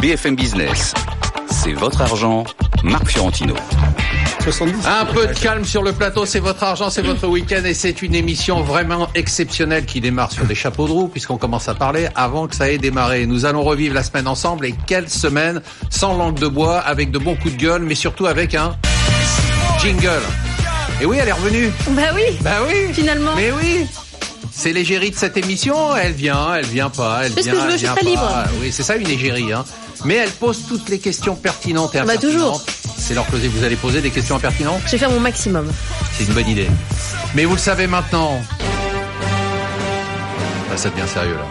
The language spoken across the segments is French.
BFM Business. C'est votre argent, Marc Fiorentino. Un peu de calme sur le plateau, c'est votre argent, c'est votre week-end et c'est une émission vraiment exceptionnelle qui démarre sur des chapeaux de roue puisqu'on commence à parler avant que ça ait démarré. Nous allons revivre la semaine ensemble et quelle semaine sans langue de bois, avec de bons coups de gueule, mais surtout avec un jingle. Et oui, elle est revenue. Bah oui. Bah oui. Finalement. Mais oui. C'est l'égérie de cette émission. Elle vient, elle vient pas, elle vient, que je veux, elle je suis vient pas. libre. Oui, c'est ça une égérie. Hein. Mais elle pose toutes les questions pertinentes et Bah, toujours. C'est leur closé. Vous allez poser des questions impertinentes Je vais faire mon maximum. C'est une bonne idée. Mais vous le savez maintenant. Là, ça devient sérieux, là.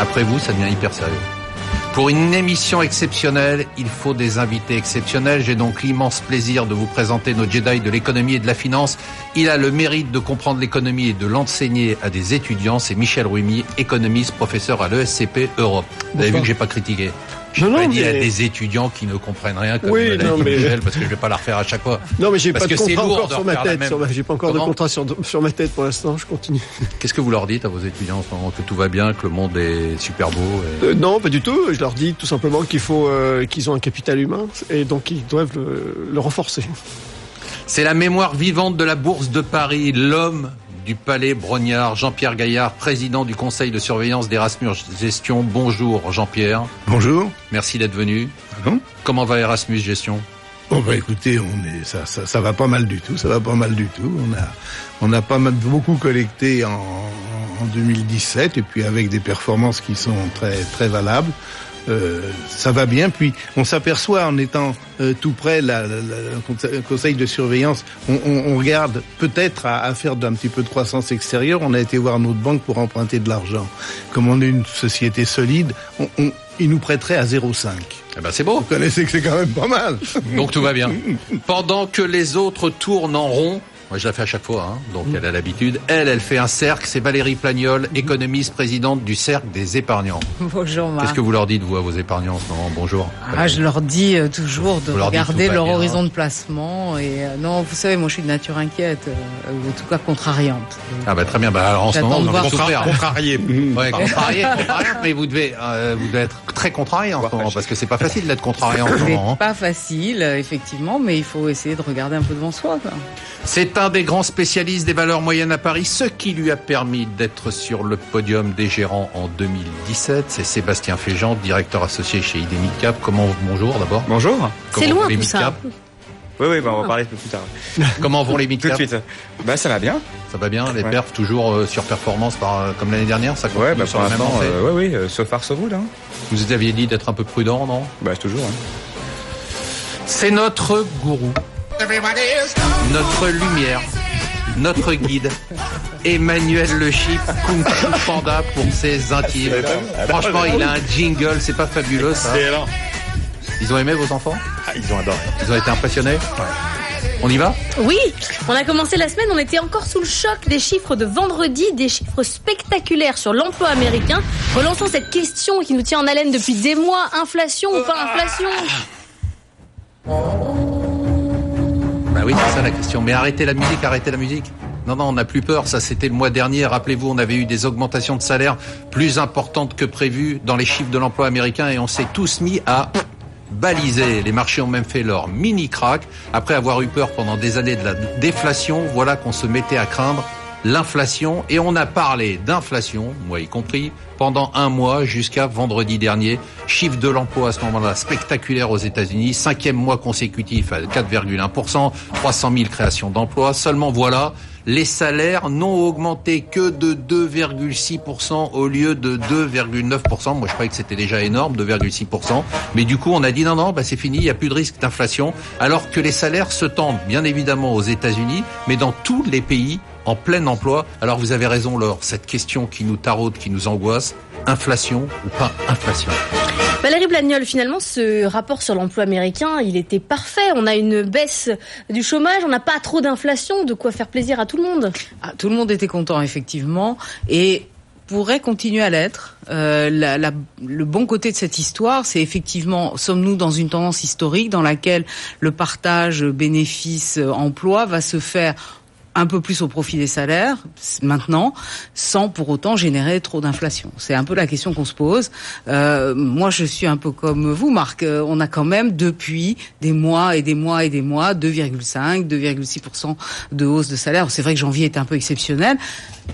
Après vous, ça devient hyper sérieux. Pour une émission exceptionnelle, il faut des invités exceptionnels. J'ai donc l'immense plaisir de vous présenter nos Jedi de l'économie et de la finance. Il a le mérite de comprendre l'économie et de l'enseigner à des étudiants. C'est Michel Ruimi, économiste, professeur à l'ESCP Europe. Vous avez vu que j'ai pas critiqué. Non, pas dit à des étudiants qui ne comprennent rien comme Oui, non, dit mais- Michel, parce que je vais pas la refaire à chaque fois. Non, mais j'ai pas de contrat encore de sur ma tête. même. sur ma- J'ai pas encore Comment de contrat sur, sur ma tête pour l'instant. Je continue. Qu'est-ce que vous leur dites à vos étudiants en ce moment Que tout va bien, que le monde est super beau et- Euh, non, pas du tout. Je leur dis tout simplement qu'il faut euh, qu'ils ont un capital humain et donc ils doivent le, le renforcer. C'est la mémoire vivante de la Bourse de Paris, l'homme du Palais Brognard, Jean-Pierre Gaillard, président du conseil de surveillance d'Erasmus Gestion. Bonjour Jean-Pierre, Bonjour. merci d'être venu. Pardon Comment va Erasmus Gestion? Bon bah écoutez, on est ça, ça ça va pas mal du tout, ça va pas mal du tout. On a on a pas mal beaucoup collecté en, en 2017 et puis avec des performances qui sont très très valables. Euh, ça va bien. Puis on s'aperçoit en étant euh, tout près, la, la- la- le conse- conseil de surveillance, on, on- on regarde peut-être à, à faire d'un petit peu de croissance extérieure. On a été voir notre banque pour emprunter de l'argent. Comme on est une société solide, on, on, ils nous prêteraient à 0,5. Eh ben c'est beau, Vous connaissez que c'est quand même pas mal. donc tout va bien. Pendant que les autres tournent en rond, moi je la fais à chaque fois, hein, donc elle a l'habitude. Elle, elle fait un cercle. C'est Valérie Plagnol, économiste, présidente du cercle des épargnants. Bonjour Marc. Qu'est-ce que vous leur dites vous à vos épargnants en ce moment? Bonjour. Ah, je leur dis euh, toujours de Vous regarder leur bien. horizon de placement et euh, non, vous savez, moi je suis de nature inquiète, euh, ou en tout cas contrariante. Ah bah très bien. Bah alors, en ce moment, vous souffrir. Contrarié. Ouais, contrarié, mais vous devez, euh, vous devez être très contrarié en ce moment, parce que c'est pas facile d'être contrarié en ce C'est moment. hein. pas facile, euh, effectivement, mais il faut essayer de regarder un peu devant soi. C'est un des grands spécialistes des valeurs moyennes à Paris, ce qui lui a permis d'être sur le podium des gérants en 2017. C'est Sébastien Féjean, directeur associé chez ID Midcap. Comment bonjour d'abord. Bonjour. Comment C'est vont loin les tout ça. Oui, oui, bah, on va parler un peu plus tard. Comment vont les Tout de suite. Bah, ça va bien. Ça va bien, les Ouais. perfs toujours euh, sur performance par, euh, comme l'année dernière, ça continue Ouais, bah, sur pour la même euh, ouais, oui, euh, so far so good, hein. Vous aviez dit d'être un peu prudent, non? Bah, toujours, hein. C'est notre gourou, notre lumière, notre guide, Emmanuel Le Chip, Kung Fu Panda pour ses intimes. Franchement, il a un jingle, c'est pas fabuleux ça. Excellent. Ils ont aimé vos enfants? Ah, ils ont adoré. Ils ont été impressionnés? On y va? Oui, on a commencé la semaine, on était encore sous le choc des chiffres de vendredi, des chiffres spectaculaires sur l'emploi américain. Relançons cette question qui nous tient en haleine depuis des mois. Inflation ou pas inflation? Bah oui, c'est ça la question. Mais arrêtez la musique, arrêtez la musique. Non, non, on n'a plus peur. Ça, c'était le mois dernier. Rappelez-vous, on avait eu des augmentations de salaire plus importantes que prévues dans les chiffres de l'emploi américain et on s'est tous mis à baliser. Les marchés ont même fait leur mini crack. Après avoir eu peur pendant des années de la déflation, voilà qu'on se mettait à craindre l'inflation et on a parlé d'inflation, moi y compris, pendant un mois jusqu'à vendredi dernier. Chiffre de l'emploi à ce moment-là spectaculaire aux États-Unis, cinquième mois consécutif à 4,1%, 300 000 créations d'emplois. Seulement voilà, les salaires n'ont augmenté que de 2,6% au lieu de 2,9%. Moi je croyais que c'était déjà énorme, 2,6%. Mais du coup on a dit non, non, bah, c'est fini, il n'y a plus de risque d'inflation. Alors que les salaires se tendent bien évidemment aux États-Unis, mais dans tous les pays en plein emploi. Alors vous avez raison Laure, cette question qui nous taraude, qui nous angoisse, inflation ou pas inflation? Valérie Blagnol, finalement, ce rapport sur l'emploi américain, il était parfait. On a une baisse du chômage, on n'a pas trop d'inflation, de quoi faire plaisir à tout le monde? Ah, tout le monde était content, effectivement, et pourrait continuer à l'être. Euh, la- la- le bon côté de cette histoire, c'est effectivement, sommes-nous dans une tendance historique dans laquelle le partage bénéfice-emploi va se faire un peu plus au profit des salaires maintenant, sans pour autant générer trop d'inflation. C'est un peu la question qu'on se pose. Euh, moi, je suis un peu comme vous, Marc. Euh, on a quand même depuis des mois et des mois et des mois 2,5, 2,6% de hausse de salaire. C'est vrai que janvier était un peu exceptionnel,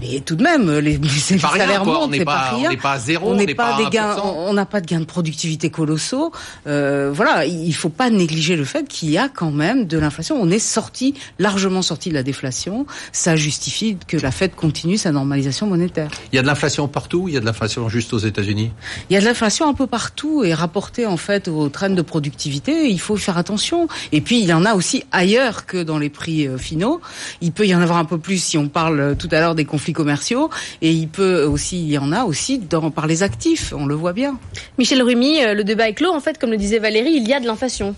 mais tout de même, les, les salaires montent, c'est pas, rien. On n'est pas à zéro, on n'est pas, pas des gains, on n'a pas de gains de productivité colossaux. Euh, voilà, il faut pas négliger le fait qu'il y a quand même de l'inflation. On est sorti largement sorti de la déflation. Ça justifie que la Fed continue sa normalisation monétaire. Il y a de l'inflation partout. Il y a de l'inflation juste aux États-Unis? Il y a de l'inflation un peu partout et rapporté en fait aux traînes de productivité, il faut faire attention. Et puis il y en a aussi ailleurs que dans les prix euh, finaux. Il peut y en avoir un peu plus si on parle euh, tout à l'heure des conflits commerciaux et il peut aussi il y en a aussi dans par les actifs, on le voit bien. Michel Rumi, euh, le débat est clos en fait comme le disait Valérie, il y a de l'inflation.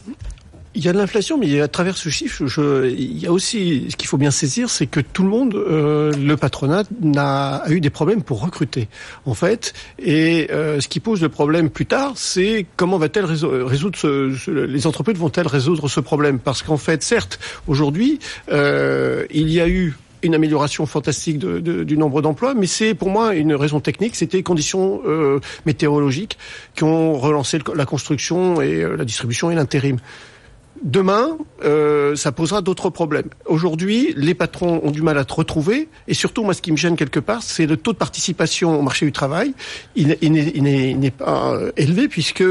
Il y a de l'inflation, mais à travers ce chiffre, je, il y a aussi ce qu'il faut bien saisir, c'est que tout le monde, euh, le patronat, n'a a eu des problèmes pour recruter, en fait. Et euh, ce qui pose le problème plus tard, c'est comment va-t-elle résoudre ce, les entreprises vont-elles résoudre ce problème? Parce qu'en fait, certes, aujourd'hui, euh, il y a eu une amélioration fantastique de, de, du nombre d'emplois, mais c'est pour moi une raison technique. C'était les conditions euh, météorologiques qui ont relancé la construction et euh, la distribution et l'intérim. Demain, euh, ça posera d'autres problèmes. Aujourd'hui, les patrons ont du mal à te retrouver, et surtout, moi, ce qui me gêne quelque part, c'est le taux de participation au marché du travail. Il, il n'est pas élevé puisque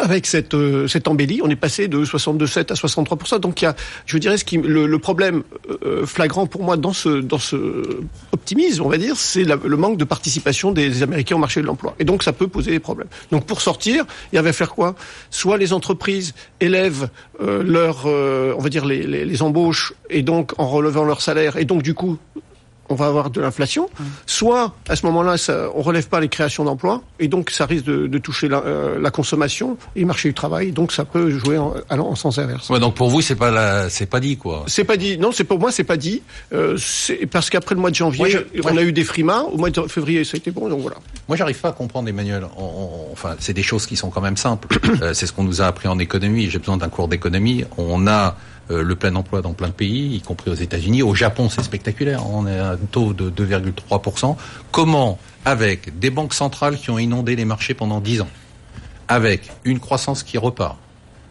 avec cette, euh, cette embellie, on est passé de 62,7 à 63% Donc il y a, je dirais, ce qui, le, le problème euh, flagrant pour moi dans ce, dans ce optimisme, on va dire, c'est le manque de participation des, Américains au marché de l'emploi. Et donc ça peut poser des problèmes. Donc pour sortir, il y avait à faire quoi? Soit les entreprises élèvent euh, leur, on va dire, les embauches, et donc en relevant leur salaire, et donc du coup on va avoir de l'inflation, soit à ce moment-là, ça, on relève pas les créations d'emplois, et donc ça risque de, de toucher la, euh, la, consommation et le marché du travail, donc ça peut jouer en, en sens inverse. Ouais, donc pour vous, c'est pas la, c'est pas dit quoi. C'est pas dit. Non, c'est pour moi, c'est pas dit. Euh, parce qu'après le mois de janvier, moi, je, on a eu des frimas. Au mois de février, ça a été bon, donc voilà. Moi, j'arrive pas à comprendre, Emmanuel. On, on, enfin, c'est des choses qui sont quand même simples. euh, c'est ce qu'on nous a appris en économie. J'ai besoin d'un cours d'économie. On a le plein emploi dans plein de pays, y compris aux États-Unis. Au Japon, c'est spectaculaire. On est à un taux de 2,3%. Comment, avec des banques centrales qui ont inondé les marchés pendant 10 ans, avec une croissance qui repart,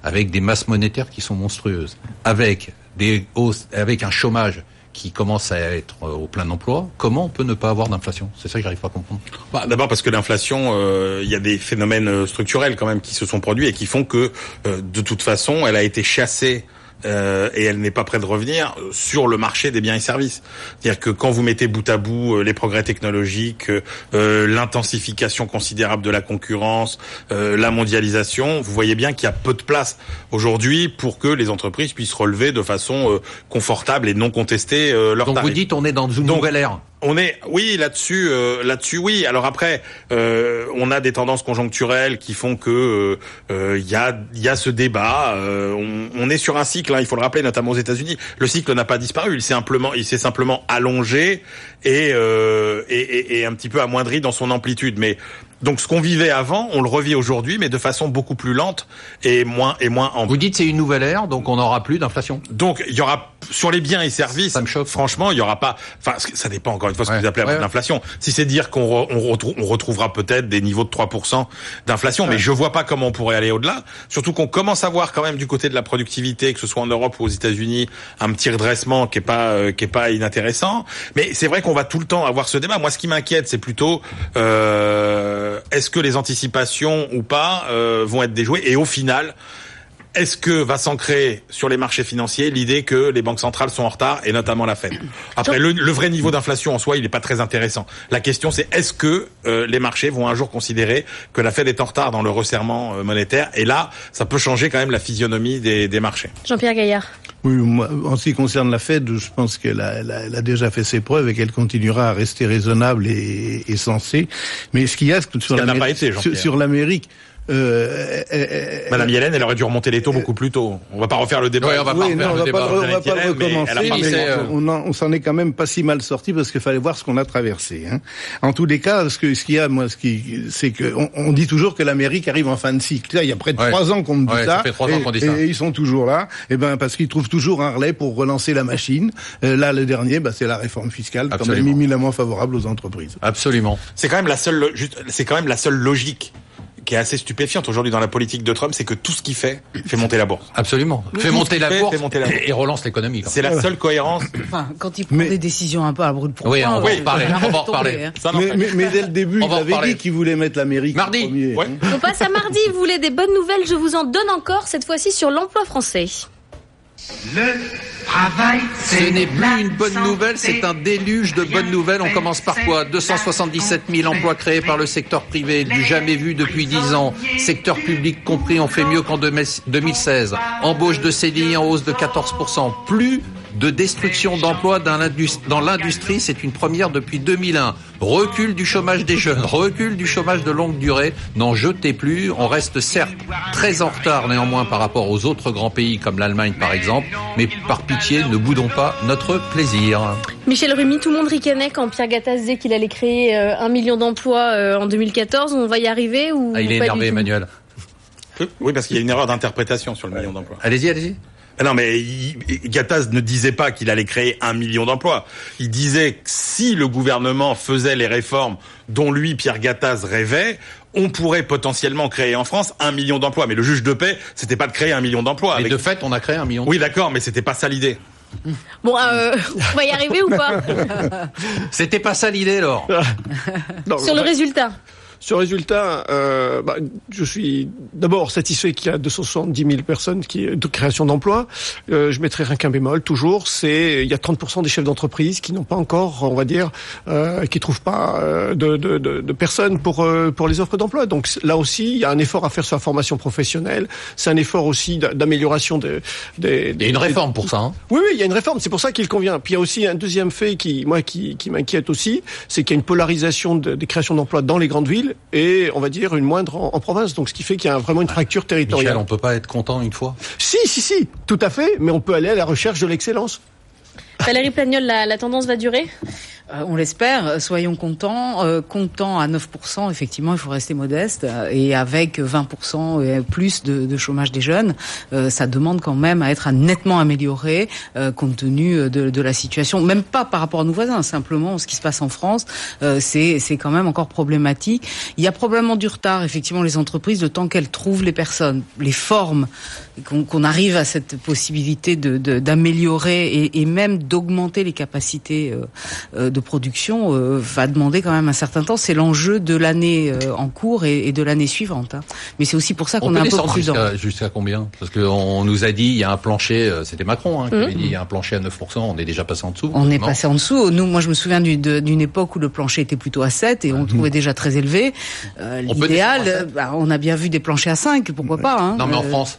avec des masses monétaires qui sont monstrueuses, avec des hausses, avec un chômage qui commence à être au plein emploi, comment on peut ne pas avoir d'inflation? C'est ça que j'arrive pas à comprendre. Bah, D'abord parce que l'inflation, il euh, y a des phénomènes structurels quand même qui se sont produits et qui font que euh, de toute façon, elle a été chassée euh, et elle n'est pas prête de revenir sur le marché des biens et services. C'est-à-dire que quand vous mettez bout à bout euh, les progrès technologiques, euh, l'intensification considérable de la concurrence, euh, la mondialisation, vous voyez bien qu'il y a peu de place aujourd'hui pour que les entreprises puissent relever de façon euh, confortable et non contestée euh, leur Donc tarif. vous dites on est dans une nouvelle ère on est, oui, là-dessus, euh, là-dessus, oui. Alors après, euh, on a des tendances conjoncturelles qui font que il euh, y a, il y a ce débat. On, on, est sur un cycle, hein, il faut le rappeler, notamment aux États-Unis. Le cycle n'a pas disparu, il s'est simplement, il s'est simplement allongé et, et, et, et un petit peu amoindri dans son amplitude. Mais donc ce qu'on vivait avant, on le revit aujourd'hui, mais de façon beaucoup plus lente et moins et moins en. Vous dites c'est une nouvelle ère, donc on n'aura plus d'inflation. Donc il y aura sur les biens et services. Ça me choque. Franchement, il y aura pas. Enfin, ça dépend encore une fois ce ouais. que vous appelez ouais, l'inflation. Si c'est dire qu'on re, on, retrouve, on retrouvera peut-être des niveaux de 3% d'inflation, mais je vois pas comment on pourrait aller au-delà. Surtout qu'on commence à voir quand même du côté de la productivité, que ce soit en Europe ou aux États-Unis, un petit redressement qui est pas euh, qui est pas inintéressant. Mais c'est vrai qu'on va tout le temps avoir ce débat. Moi, ce qui m'inquiète, c'est plutôt euh, est-ce que les anticipations ou pas euh, vont être déjouées? Et au final est-ce que va s'ancrer sur les marchés financiers l'idée que les banques centrales sont en retard et notamment la Fed? Après, le, le vrai niveau d'inflation en soi, il n'est pas très intéressant. La question, c'est est-ce que euh, les marchés vont un jour considérer que la Fed est en retard dans le resserrement euh, monétaire? Et là, ça peut changer quand même la physionomie des, des marchés. Jean-Pierre Gaillard. Oui, moi, en ce qui concerne la Fed, je pense qu'elle a, elle a, elle a, déjà fait ses preuves et qu'elle continuera à rester raisonnable et, et sensée. Mais ce qu'il y a sur l'Amérique, sur l'Amérique, Euh, Madame Yellen, elle aurait dû remonter les taux beaucoup plus tôt. On va pas refaire le débat. Ouais, on va pas oui, refaire non, le débat. pas, on va pas le Yellen, recommencer. mais euh, on en- on s'en est quand même pas si mal sorti parce qu'il fallait voir ce qu'on a traversé. Hein. En tous les cas, ce que ce qu'il y a, moi, ce qui, c'est que on, on dit toujours que l'Amérique arrive en fin de cycle. Là, il y a près de trois ans qu'on me dit Ouais, ça ça. fait trois ans et, qu'on dit et ça. ils sont toujours là. Et ben parce qu'ils trouvent toujours un relais pour relancer la machine. Euh, là, le dernier, bah, c'est la réforme fiscale, quand même Absolument. éminemment favorable aux entreprises. Absolument. C'est quand même la seule, lo- juste, c'est quand même la seule logique qui est assez stupéfiante aujourd'hui dans la politique de Trump, c'est que tout ce qu'il fait fait monter la bourse. Absolument. Fait monter la fait, bourse fait monter la bourse. et relance l'économie. C'est la seule cohérence. Enfin, quand il prend Mais- des décisions un peu à brûle pour Oui, point, on va en parler, ça on va en tomber, reparler. Mais, mais, mais dès le début, On il avait dit qu'il voulait mettre l'Amérique en Mardi. premier. Ouais. hein. On passe à mardi, vous voulez des bonnes nouvelles, je vous en donne encore, cette fois-ci sur l'emploi français. Ce n'est plus une bonne nouvelle, c'est un déluge de bonnes nouvelles. On commence par quoi 277 000 emplois créés par le secteur privé, du jamais vu depuis 10 ans. Secteur public compris, on fait mieux qu'en 2016. Embauche de CDI en hausse de 14%. Plus de destruction d'emplois dans l'indus- dans l'industrie, c'est une première depuis 2001. Recul du chômage des jeunes, recul du chômage de longue durée. N'en jetez plus. On reste certes très en retard néanmoins par rapport aux autres grands pays comme l'Allemagne par exemple, mais par pitié, ne boudons pas notre plaisir. Michel Rumi, tout le monde ricanait quand Pierre Gattaz disait qu'il allait créer euh, un million d'emplois euh, en 2014. On va y arriver ou Ah, il est énervé Emmanuel. Oui, parce qu'il y a une erreur d'interprétation sur le million d'emplois. Allez-y, allez-y. Ah Non, mais Gattaz ne disait pas qu'il allait créer un million d'emplois. Il disait que si le gouvernement faisait les réformes dont lui, Pierre Gattaz, rêvait, on pourrait potentiellement créer en France un million d'emplois. Mais le juge de paix, c'était pas de créer un million d'emplois. Et avec- de fait, on a créé un million. Oui, d'accord, mais c'était pas ça l'idée. Bon, euh, on va y arriver ou pas? C'était pas ça l'idée, alors. Non, Sur le résultat. Le résultat, euh, bah, je suis d'abord satisfait qu'il y a 270 000 personnes qui de création d'emplois. Euh, je mettrai rien qu'un bémol toujours, c'est il y a 30% des chefs d'entreprise qui n'ont pas encore, on va dire, euh, qui trouvent pas euh, de, de, de, de personnes pour euh, pour les offres d'emploi. Donc là aussi, il y a un effort à faire sur la formation professionnelle. C'est un effort aussi d'a- d'amélioration des, des, Il y a une réforme pour ça. Hein. oui, oui, il y a une réforme. C'est pour ça qu'il convient. Puis il y a aussi un deuxième fait qui, moi, qui, qui m'inquiète aussi, c'est qu'il y a une polarisation de- des créations d'emplois dans les grandes villes et, on va dire, une moindre en, en province. Donc, ce qui fait qu'il y a vraiment une fracture Michel, territoriale. on peut pas être content une fois? Si, si, si, tout à fait. Mais on peut aller à la recherche de l'excellence. Valérie Plagnol, la, la tendance va durer? On l'espère, soyons contents. Euh, contents à 9%, effectivement, il faut rester modeste. Euh, Et avec 20% et plus de, de chômage des jeunes, euh, ça demande quand même à être nettement amélioré euh, compte tenu de, de la situation. Même pas par rapport à nos voisins, simplement ce qui se passe en France, euh, c'est quand même encore problématique. Il y a probablement du retard, effectivement, les entreprises, le temps qu'elles trouvent les personnes, les formes, qu'on arrive à cette possibilité de de- d'améliorer et, et même d'augmenter les capacités euh, euh, de production euh, va demander quand même un certain temps. C'est l'enjeu de l'année euh, en cours et, et de l'année suivante. hein. Mais c'est aussi pour ça On qu'on est un peu prudent. jusqu'à combien? Parce qu'on nous a dit, il y a un plancher, euh, c'était Macron hein, qui Mhm. avait dit, il y a un plancher à 9%, on est déjà passé en dessous. On est passé en dessous. Nous, moi, je me souviens d'une époque où le plancher était plutôt à 7 et on le trouvait déjà très élevé. Euh, L'idéal, bah, on a bien vu des planchers à 5, pourquoi pas. Hein. Non, mais en France,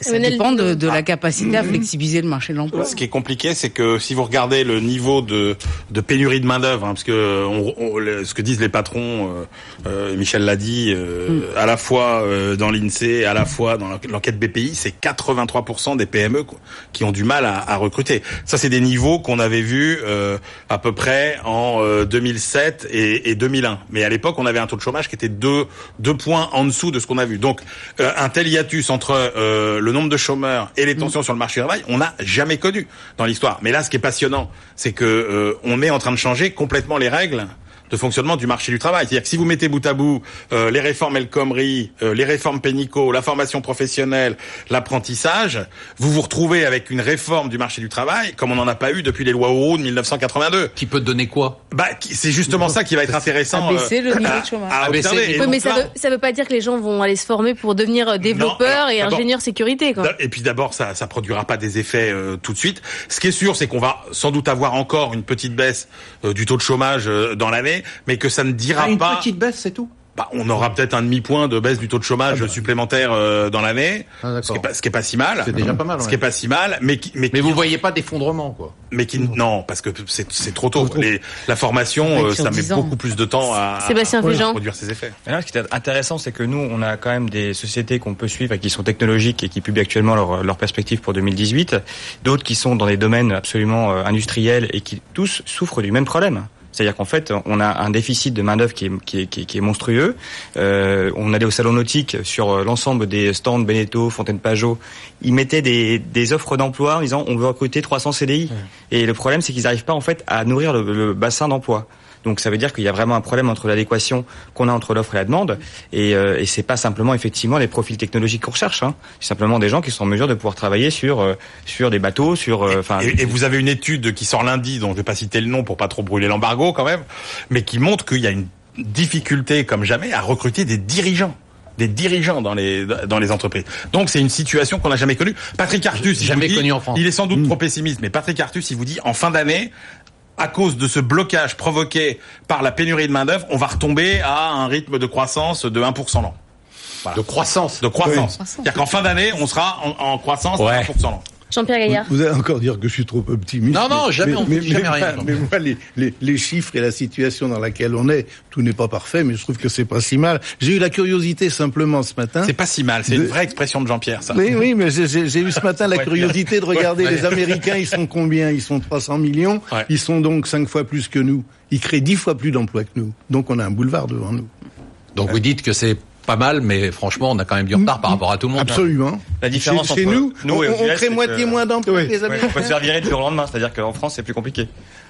Ça Emmanuel dépend de, de la capacité à flexibiliser le marché de l'emploi. Ce qui est compliqué, c'est que si vous regardez le niveau de, de pénurie de main d'œuvre, hein, parce que on- on- le- ce que disent les patrons, euh, euh, Michel l'a dit, euh, à la fois euh, dans l'Insee, à la fois dans l'enquête BPI, c'est 83% des PME quoi, qui ont du mal à, à recruter. Ça, c'est des niveaux qu'on avait vus euh, à peu près en euh, 2007 et, et 2001. Mais à l'époque, on avait un taux de chômage qui était deux deux points en dessous de ce qu'on a vu. Donc, euh, un tel hiatus entre euh, le nombre de chômeurs et les tensions sur le marché du travail, on n'a jamais connu dans l'histoire. Mais là, ce qui est passionnant, c'est que euh, on est en train de changer complètement les règles de fonctionnement du marché du travail. C'est-à-dire que si vous mettez bout à bout euh, les réformes El Khomri, euh, les réformes Pénicaud, la formation professionnelle, l'apprentissage, vous vous retrouvez avec une réforme du marché du travail comme on n'en a pas eu depuis les lois Auroux de 1982. qui peut donner quoi? Bah, c'est justement ça qui va être intéressant. Abaisser le niveau à- de chômage. à niveau Oui, donc mais ça là, veut, pas dire que les gens vont aller se former pour devenir euh, développeurs alors, et ingénieurs sécurité. Quoi. Et puis d'abord, ça, ça produira pas des effets euh, tout de suite. Ce qui est sûr, c'est qu'on va sans doute avoir encore une petite baisse euh, du taux de chômage euh, dans l'année, mais que ça ne dira Ah, une pas. petite baisse, c'est tout bah, on aura peut-être un demi-point de baisse du taux de chômage supplémentaire euh, dans l'année, Ah, ce qui est pas ce qui est pas si mal. C'est déjà pas mal, Ce ouais. qui est pas si mal, mais qui, mais Mais qui- vous voyez pas d'effondrement, quoi. mais qui non parce que c'est c'est trop tôt. Les- la formation, euh, ça met 10 ans. beaucoup plus de temps à, Sébastien à produire ses effets. Mais là, ce qui est intéressant, c'est que nous, on a quand même des sociétés qu'on peut suivre et qui sont technologiques et qui publient actuellement leurs leur perspectives pour 2018. D'autres qui sont dans des domaines absolument euh, industriels et qui tous souffrent du même problème. C'est-à-dire qu'en fait, on a un déficit de main-d'œuvre qui est, qui, est, qui, est, qui est monstrueux. Euh, on allait au salon nautique sur euh, l'ensemble des stands Beneteau, Fontaine Pajot. Ils mettaient des, des offres d'emploi en disant on veut recruter 300 CDI. Et le problème, c'est qu'ils n'arrivent pas en fait à nourrir le, le bassin d'emploi. Donc ça veut dire qu'il y a vraiment un problème entre l'adéquation qu'on a entre l'offre et la demande, et, euh, et c'est pas simplement effectivement les profils technologiques qu'on recherche, hein. c'est simplement des gens qui sont en mesure de pouvoir travailler sur euh, sur des bateaux, sur euh, enfin. Et, et vous avez une étude qui sort lundi, dont je vais pas citer le nom pour pas trop brûler l'embargo quand même, mais qui montre qu'il y a une difficulté comme jamais à recruter des dirigeants des dirigeants dans les dans les entreprises. Donc c'est une situation qu'on n'a jamais connue. Patrick Artus, il Jamais vous dit- connue en France. Il est sans doute trop pessimiste, mais Patrick Artus, il vous dit en fin d'année, à cause de ce blocage provoqué par la pénurie de main d'œuvre, on va retomber à un rythme de croissance de 1% l'an. De croissance. De croissance. C'est-à-dire qu'en fin d'année, on sera en, en croissance Ouais. à 1% l'an. Jean-Pierre Gaillard. Vous allez encore dire que je suis trop optimiste. Non, non, mais- jamais, on mais, dit jamais mais- rien. Mais moi, les, les, les chiffres et la situation dans laquelle on est, tout n'est pas parfait, mais je trouve que c'est pas si mal. J'ai eu la curiosité simplement ce matin. C'est pas si mal, c'est une vraie expression de Jean-Pierre, ça. Oui, oui, mais j'ai- eu ce matin la curiosité de regarder Ouais. les Américains. Ils sont combien? Ils sont 300 millions. Ouais. Ils sont donc cinq fois plus que nous. Ils créent dix fois plus d'emplois que nous. Donc on a un boulevard devant nous. Donc vous dites que c'est pas mal, mais franchement, on a quand même du retard par rapport à tout le monde. Absolument. La différence chez, chez entre nous, nous on, et on US, crée moitié moins d'emplois que les Américains. on peut se faire virer du jour au lendemain, c'est-à-dire qu'en France c'est plus compliqué.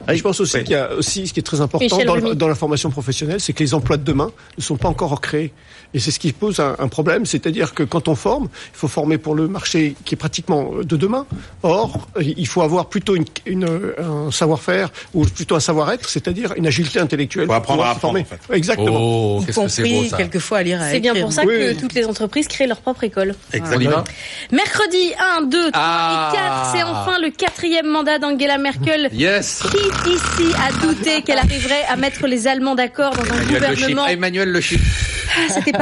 Et je pense aussi Oui. qu'il y a aussi ce qui est très important dans, dans la formation professionnelle, c'est que les emplois de demain ne sont pas encore créés. Et c'est ce qui pose un, un problème, c'est-à-dire que quand on forme, il faut former pour le marché qui est pratiquement de demain. Or, il faut avoir plutôt une, une- un savoir-faire ou plutôt un savoir-être, c'est-à-dire une agilité intellectuelle. Faut apprendre à se former. apprendre, en Exactement. Oh, Y qu'est-ce que c'est beau compris ça. quelquefois à lire. C'est bien pour ça Oui, que oui. toutes les entreprises créent leur propre école. Va Mercredi 1, 2, 3 Ah. et 4, c'est enfin le quatrième mandat d'Angela Merkel. Yes Qui ici a douté qu'elle arriverait à mettre les Allemands d'accord dans un Emmanuel Le gouvernement Chypre. Emmanuel Le. Ah, C'était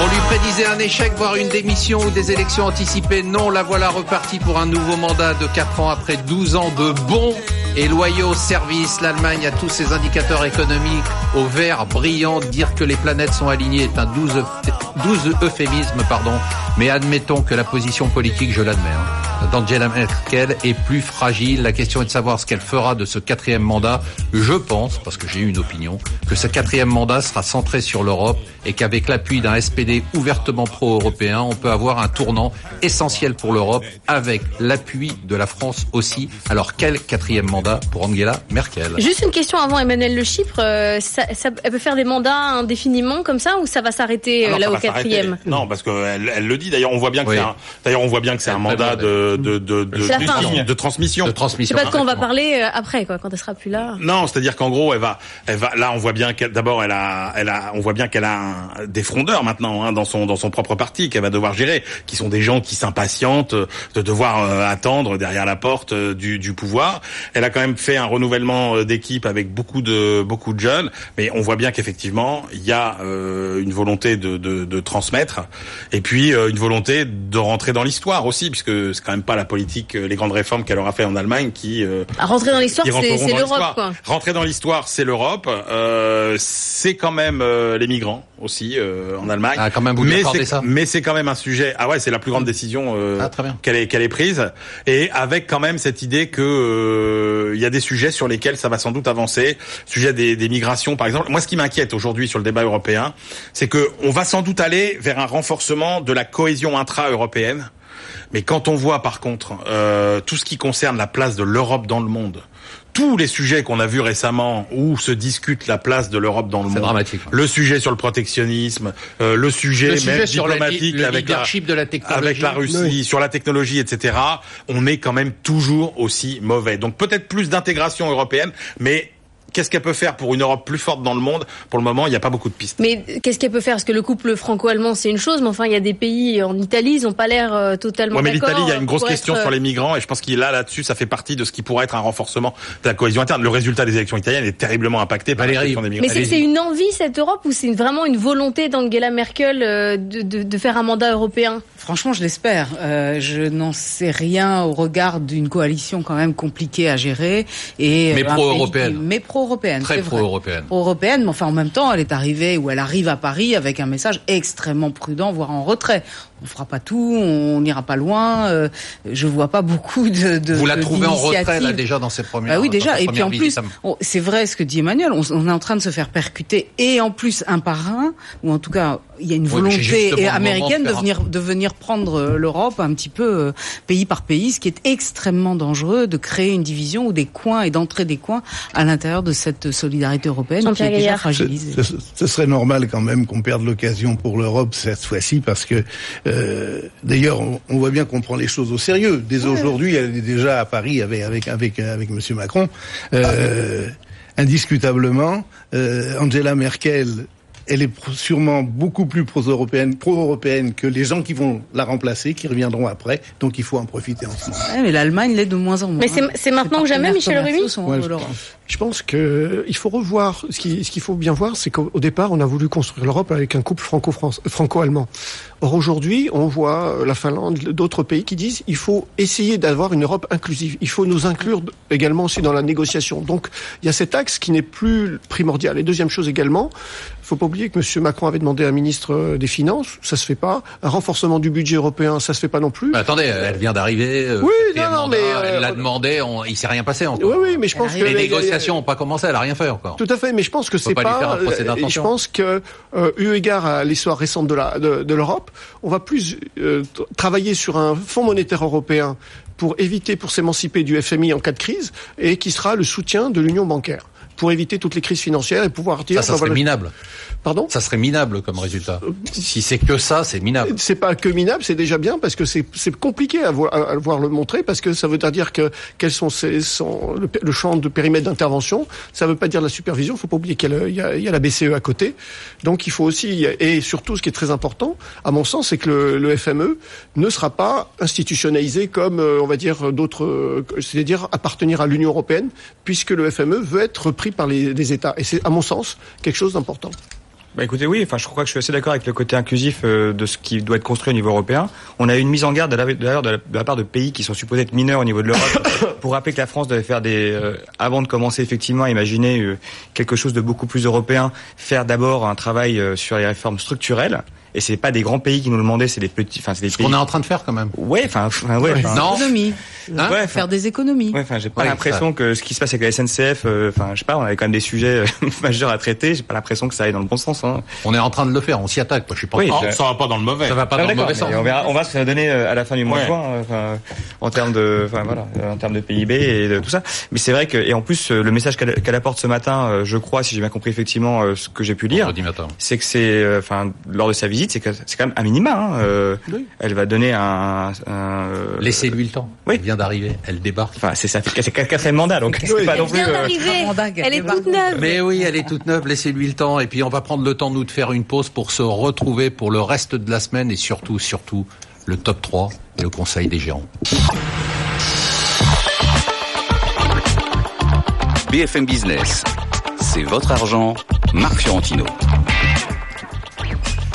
On lui prédisait un échec, voire une démission ou des élections anticipées. Non, la voilà repartie pour un nouveau mandat de 4 ans après 12 ans de bons et loyaux services. L'Allemagne a tous ses indicateurs économiques au vert brillant. Dire que les planètes sont alignées est un 12, euph- 12 euphémisme, pardon. Mais admettons que la position politique, je l'admets, hein, d'Angela Merkel est plus fragile. La question est de savoir ce qu'elle fera de ce quatrième mandat. Je pense, parce que j'ai eu une opinion, que ce quatrième mandat sera centré sur l'Europe et qu'avec l'appui d'un SPD ouvertement pro-européen, on peut avoir un tournant essentiel pour l'Europe avec l'appui de la France aussi. Alors quel quatrième mandat pour Angela Merkel? Juste une question avant Emmanuel Le Chypre. euh, ça, ça- elle peut faire des mandats indéfiniment comme ça ou ça va s'arrêter Ah euh, non, là au quatrième? Non, parce qu'elle elle le dit. D'ailleurs, on voit bien que Oui. c'est un. D'ailleurs, on voit bien que c'est un Elle mandat prévoit de de de de, de- de transmission. de C'est transmission pas de quoi on va parler euh, après quoi quand elle sera plus là. Non, c'est-à-dire qu'en gros, elle va, elle va. Là, on voit bien qu'elle, d'abord, elle a, elle a, on voit bien qu'elle a un- des frondeurs maintenant hein, dans son dans son propre parti qu'elle va devoir gérer, qui sont des gens qui s'impatientent de devoir euh, attendre derrière la porte euh, du, du pouvoir. Elle a quand même fait un renouvellement euh, d'équipe avec beaucoup de beaucoup de jeunes, mais on voit bien qu'effectivement, il y a euh, une volonté de, de, de transmettre, et puis euh, une volonté de rentrer dans l'histoire aussi, puisque c'est quand même pas la politique, euh, les grandes réformes qu'elle aura fait en Allemagne qui euh, À rentrer dans l'histoire, qui c'est rentreront c'est dans l'Europe. Rentrer dans l'histoire, c'est l'Europe. Euh, c'est quand même euh, les migrants aussi euh, en Allemagne. Ah, quand même, vous mais c'est ça mais c'est quand même un sujet. Ah ouais, c'est la plus grande décision euh, Ah, très bien. qu'elle est qu'elle est prise. Et avec quand même cette idée que euh, il y a des sujets sur lesquels ça va sans doute avancer. Sujet des, des migrations, par exemple. Moi, ce qui m'inquiète aujourd'hui sur le débat européen, c'est que on va sans doute aller vers un renforcement de la cohésion intra-européenne. Mais quand on voit par contre euh, tout ce qui concerne la place de l'Europe dans le monde, tous les sujets qu'on a vus récemment où se discute la place de l'Europe dans le monde, dramatique. le sujet sur le protectionnisme, euh, le sujet Le même sujet sur le, diplomatique le avec la, leadership de la technologie. avec la Russie, sur la technologie, etc., on est quand même toujours aussi mauvais. Donc peut-être plus d'intégration européenne, mais qu'est-ce qu'elle peut faire pour une Europe plus forte dans le monde? Pour le moment, il n'y a pas beaucoup de pistes. Mais qu'est-ce qu'elle peut faire? Parce que le couple franco-allemand, c'est une chose, mais enfin, il y a des pays en Italie, ils n'ont pas l'air euh, totalement Ouais, mais l'Italie, il y a une grosse question être, sur euh, les migrants, et je pense qu'il là, là-dessus, ça fait partie de ce qui pourrait être un renforcement de la cohésion interne. Le résultat des élections italiennes est terriblement impacté par la Valérie, question des migrants. Mais c'est une envie cette Europe ou c'est vraiment une volonté d'Angela Merkel euh, de, de, de faire un mandat européen? Franchement, je l'espère. Euh, je n'en sais rien au regard d'une coalition quand même compliquée à gérer et Mais pro-européenne. Pro-européenne. Très pro-européenne. Pro-européenne, mais enfin en même temps, elle est arrivée ou elle arrive à Paris avec un message extrêmement prudent, voire en retrait. On fera pas tout, on n'ira pas loin. euh, je vois pas beaucoup de. de Vous la de- trouvez en retrait là déjà dans ses premières. Bah oui, déjà. Et puis en plus, c'est vrai ce que dit Emmanuel. On, on est en train de se faire percuter et en plus un par un, ou en tout cas, il y a une volonté américaine de venir de venir prendre euh, l'Europe un petit peu euh, pays par pays, ce qui est extrêmement dangereux de créer une division ou des coins et d'entrer des coins à l'intérieur de cette solidarité européenne qui est déjà. Ce, fragilisée. ce- ce serait normal quand même qu'on perde l'occasion pour l'Europe cette fois-ci parce que euh, d'ailleurs on, on voit bien qu'on prend les choses au sérieux. Dès aujourd'hui, elle est déjà à Paris avec avec avec avec Monsieur Macron. Euh, indiscutablement, euh, Angela Merkel. Elle est sûrement beaucoup plus pro-européenne, pro-européenne que les gens qui vont la remplacer, qui reviendront après. Donc il faut en profiter en ce moment. Ouais, mais l'Allemagne l'est de moins en moins. Mais c'est- c'est maintenant que jamais, Michel Remy sont Ouais, je- pense que il faut revoir ce qui ce qu'il faut bien voir, c'est qu'au au départ, on a voulu construire l'Europe avec un couple franco-france- franco-allemand. Or aujourd'hui, on voit euh, la Finlande, d'autres pays qui disent il faut essayer d'avoir une Europe inclusive. Il faut nous inclure également aussi dans la négociation. Donc il y a cet axe qui n'est plus primordial. Et deuxième chose également, faut pas oublier que M. Macron avait demandé à un ministre euh, des Finances, ça se fait pas. Un renforcement du budget européen, ça se fait pas non plus. Mais attendez, elle vient d'arriver. euh, Oui, non, non, mandat, mais, euh, elle l'a demandé. On, il s'est rien passé encore. Oui, oui, mais je pense que Les les- négociations n'ont pas commencé. Elle a rien fait encore. Tout à fait, mais je pense que c'est pas lui pas. faire un procès euh, d'intention. je pense que, euh, eu égard à l'histoire récente de la de, de l'Europe, on va plus euh, travailler sur un fonds monétaire européen pour éviter, pour s'émanciper du FMI en cas de crise, et qui sera le soutien de l'union bancaire pour éviter toutes les crises financières et pouvoir dire. Ça, ça ben serait voilà. minable. Pardon. Ça serait minable comme résultat. Si c'est que ça, c'est minable. C'est pas que minable, c'est déjà bien parce que c'est compliqué à voir, à voir le montrer parce que ça veut dire que quels sont, ces, sont le, le champ de périmètre d'intervention. Ça veut pas dire la supervision. Faut pas oublier qu'il y, il y il y a la BCE à côté. Donc il faut aussi et surtout ce qui est très important, à mon sens, c'est que le, le FME ne sera pas institutionnalisé comme euh, on va dire d'autres, euh, c'est-à-dire appartenir à l'Union européenne, puisque le FME veut être pris par les, les États. Et c'est à mon sens quelque chose d'important. Bah écoutez, oui, enfin, je crois que je suis assez d'accord avec le côté inclusif euh, de ce qui doit être construit au niveau européen. On a eu une mise en garde d'ailleurs de, la- part de pays qui sont supposés être mineurs au niveau de l'Europe pour rappeler que la France devait faire des, euh, avant de commencer effectivement à imaginer euh, quelque chose de beaucoup plus européen, faire d'abord un travail euh, sur les réformes structurelles. Et c'est pas des grands pays qui nous le demandaient, c'est des petits, enfin c'est des Ce pays. qu'on est en train de faire quand même. Ouais, enfin, ouais, enfin, Non. Économie. Hein ouais, Faire des économies. Ouais, enfin, j'ai pas Ouais, l'impression que ce qui se passe avec la SNCF, euh, enfin, je sais pas, on avait quand même des sujets euh, majeurs à traiter. J'ai pas l'impression que ça aille dans le bon sens. Hein. On est en train de le faire. On s'y attaque. Moi, je suis pas. Oui, en- Ça va pas dans le mauvais. Ça va pas Ah, dans le mauvais sens. on verra, on va ce que ça va donner euh, à la fin du mois Ouais. de juin, euh, en termes de, enfin voilà, en termes de PIB et de tout ça. Mais c'est vrai que, et en plus, le message qu'elle qu'elle apporte ce matin, je crois, si j'ai bien compris effectivement ce que j'ai pu lire, c'est que c'est, enfin, lors de sa visite, c'est quand même un minima. Hein, euh, Oui. Elle va donner un, un euh, Laissez-lui le temps. Oui. Elle vient d'arriver. Elle débarque. Enfin, c'est ça, c'est quatrième mandat, donc c'est pas Elle non plus. vient euh, Elle est toute neuve. Mais oui, elle est toute neuve. Laissez-lui le temps. Et puis, on va prendre le temps, nous, de faire une pause pour se retrouver pour le reste de la semaine et surtout, surtout, le top 3 et le conseil des gérants. BFM Business, c'est votre argent, Marc Fiorentino.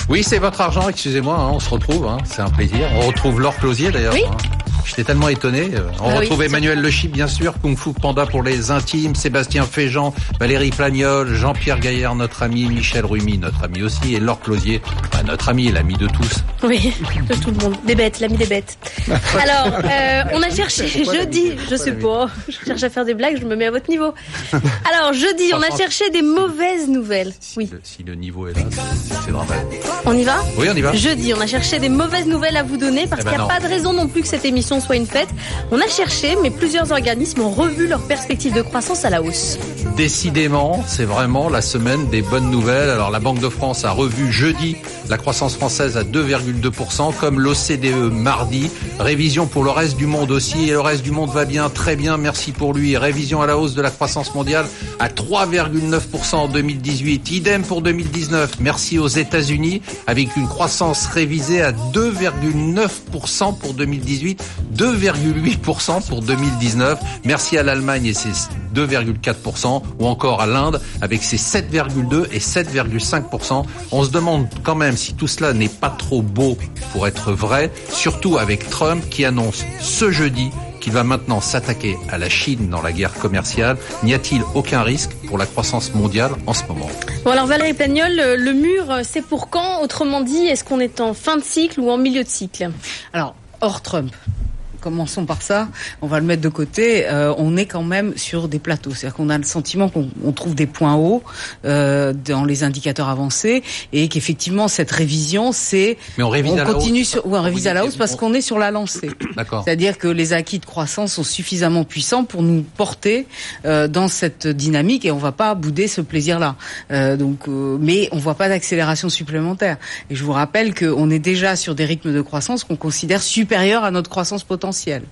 Oui, c'est votre argent, excusez-moi, hein, on se retrouve, hein, c'est un plaisir. On retrouve Laure Closier d'ailleurs. Oui. hein. J'étais tellement étonné. euh, On Ah retrouve Emmanuel Le Chip, bien sûr, Kung Fu Panda pour les intimes, Sébastien Féjean, Valérie Plagnol, Jean-Pierre Gaillard, notre ami, Michel Rumi, notre ami aussi, et Laure Closier, bah, notre ami, l'ami de tous. Oui, de tout le monde. Des bêtes, l'ami des bêtes. Alors, euh, on a cherché jeudi, je sais pas, je cherche à faire des blagues, je me mets à votre niveau. Alors, jeudi, on a cherché des mauvaises nouvelles. Oui, Si le niveau est là, c'est dramatique. on y va? Oui, on y va. Jeudi, on a cherché des mauvaises nouvelles à vous donner parce Eh ben qu'il n'y a non. pas de raison non plus que cette émission soit une fête. On a cherché, mais plusieurs organismes ont revu leurs perspectives de croissance à la hausse. Décidément, c'est vraiment la semaine des bonnes nouvelles. Alors la Banque de France a revu jeudi la croissance française à 2,2%, comme l'OCDE mardi. Révision pour le reste du monde aussi, et le reste du monde va bien, très bien, merci pour lui. Révision à la hausse de la croissance mondiale à 3,9% en 2018. Idem pour 2019, merci aux États-Unis, avec une croissance révisée à 2,9% pour 2018, 2,8% pour 2019. Merci à l'Allemagne et ses 2,4%, ou encore à l'Inde avec ses 7,2 et 7,5%. On se demande quand même si tout cela n'est pas trop beau pour être vrai, surtout avec Trump qui annonce ce jeudi qu'il va maintenant s'attaquer à la Chine dans la guerre commerciale. N'y a-t-il aucun risque pour la croissance mondiale en ce moment? Bon alors Valérie Pagnol, le mur c'est pour quand? Autrement dit, est-ce qu'on est en fin de cycle ou en milieu de cycle? Alors, hors Trump, commençons par ça, on va le mettre de côté, euh, on est quand même sur des plateaux. C'est-à-dire qu'on a le sentiment qu'on trouve des points hauts euh, dans les indicateurs avancés et qu'effectivement cette révision, c'est Mais on révise à la continue hausse. sur, ouais, on révise à la hausse parce qu'on est sur la lancée. D'accord. C'est-à-dire que les acquis de croissance sont suffisamment puissants pour nous porter euh, dans cette dynamique et on va pas bouder ce plaisir-là. Euh, donc, euh, mais on voit pas d'accélération supplémentaire. Et je vous rappelle qu'on est déjà sur des rythmes de croissance qu'on considère supérieurs à notre croissance potentielle. essentiel.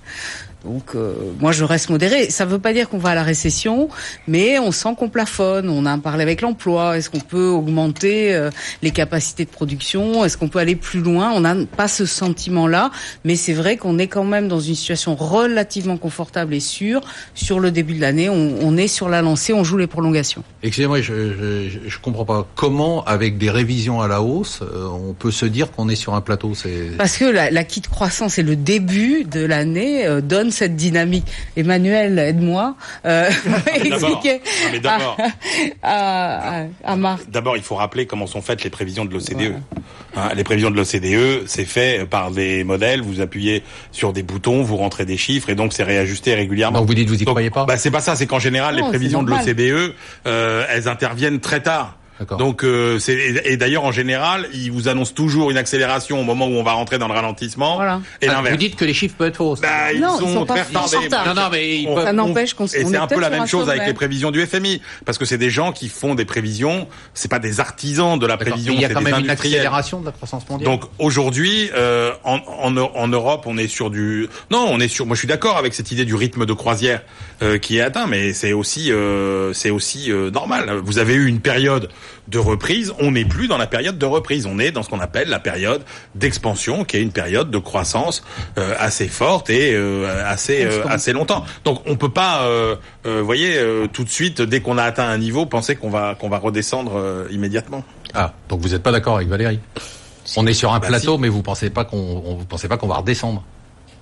Donc, euh, moi, je reste modéré. Ça ne veut pas dire qu'on va à la récession, mais on sent qu'on plafonne. On a parlé avec l'emploi. Est-ce qu'on peut augmenter euh, les capacités de production? Est-ce qu'on peut aller plus loin? On n'a pas ce sentiment-là, mais c'est vrai qu'on est quand même dans une situation relativement confortable et sûre. Sur le début de l'année, on, on est sur la lancée, on joue les prolongations. Excusez-moi, je, je, je comprends pas. Comment, avec des révisions à la hausse, euh, on peut se dire qu'on est sur un plateau? C'est Parce que la, la de croissance et le début de l'année euh, cette dynamique. Emmanuel, aide-moi. Euh, D'abord, expliquer non, mais d'abord. à, à, à Marc. D'abord, il faut rappeler comment sont faites les prévisions de l'OCDE. Hein, les prévisions de l'OCDE, c'est fait par des modèles. Vous appuyez sur des boutons, vous rentrez des chiffres, et donc c'est réajusté régulièrement. Donc vous dites vous y croyez pas Bah c'est pas ça, c'est qu'en général Non, les prévisions de l'OCDE, euh, elles interviennent très tard. Donc euh, c'est et et d'ailleurs en général, ils vous annoncent toujours une accélération au moment où on va rentrer dans le ralentissement Voilà. et Ah, l'inverse. Vous dites que les chiffres peuvent être fausses. Bah, ils, Non, ils sont très retardés. Non, non, mais ils On- peuvent. Ça n'empêche qu'on et c'est est un peu la même chose avec les prévisions du FMI, parce que c'est des gens qui font des prévisions. C'est pas des artisans de la prévision, Il y a quand même une accélération de la croissance mondiale. Donc aujourd'hui, euh, en, en, en Europe, on est sur du non, on est sur. Moi, je suis d'accord avec cette idée du rythme de croisière euh, qui est atteint, mais c'est aussi euh, c'est aussi euh, normal. Vous avez eu une période de reprise, on n'est plus dans la période de reprise, on est dans ce qu'on appelle la période d'expansion, qui est une période de croissance euh, assez forte et euh, assez euh, assez longtemps. Donc on peut pas, euh, euh, voyez, euh, tout de suite dès qu'on a atteint un niveau, penser qu'on va qu'on va redescendre euh, immédiatement. Ah, donc vous n'êtes pas d'accord avec Valérie? On est sur un Bah, plateau, mais vous pensez pas qu'on, on- vous pensez pas qu'on va redescendre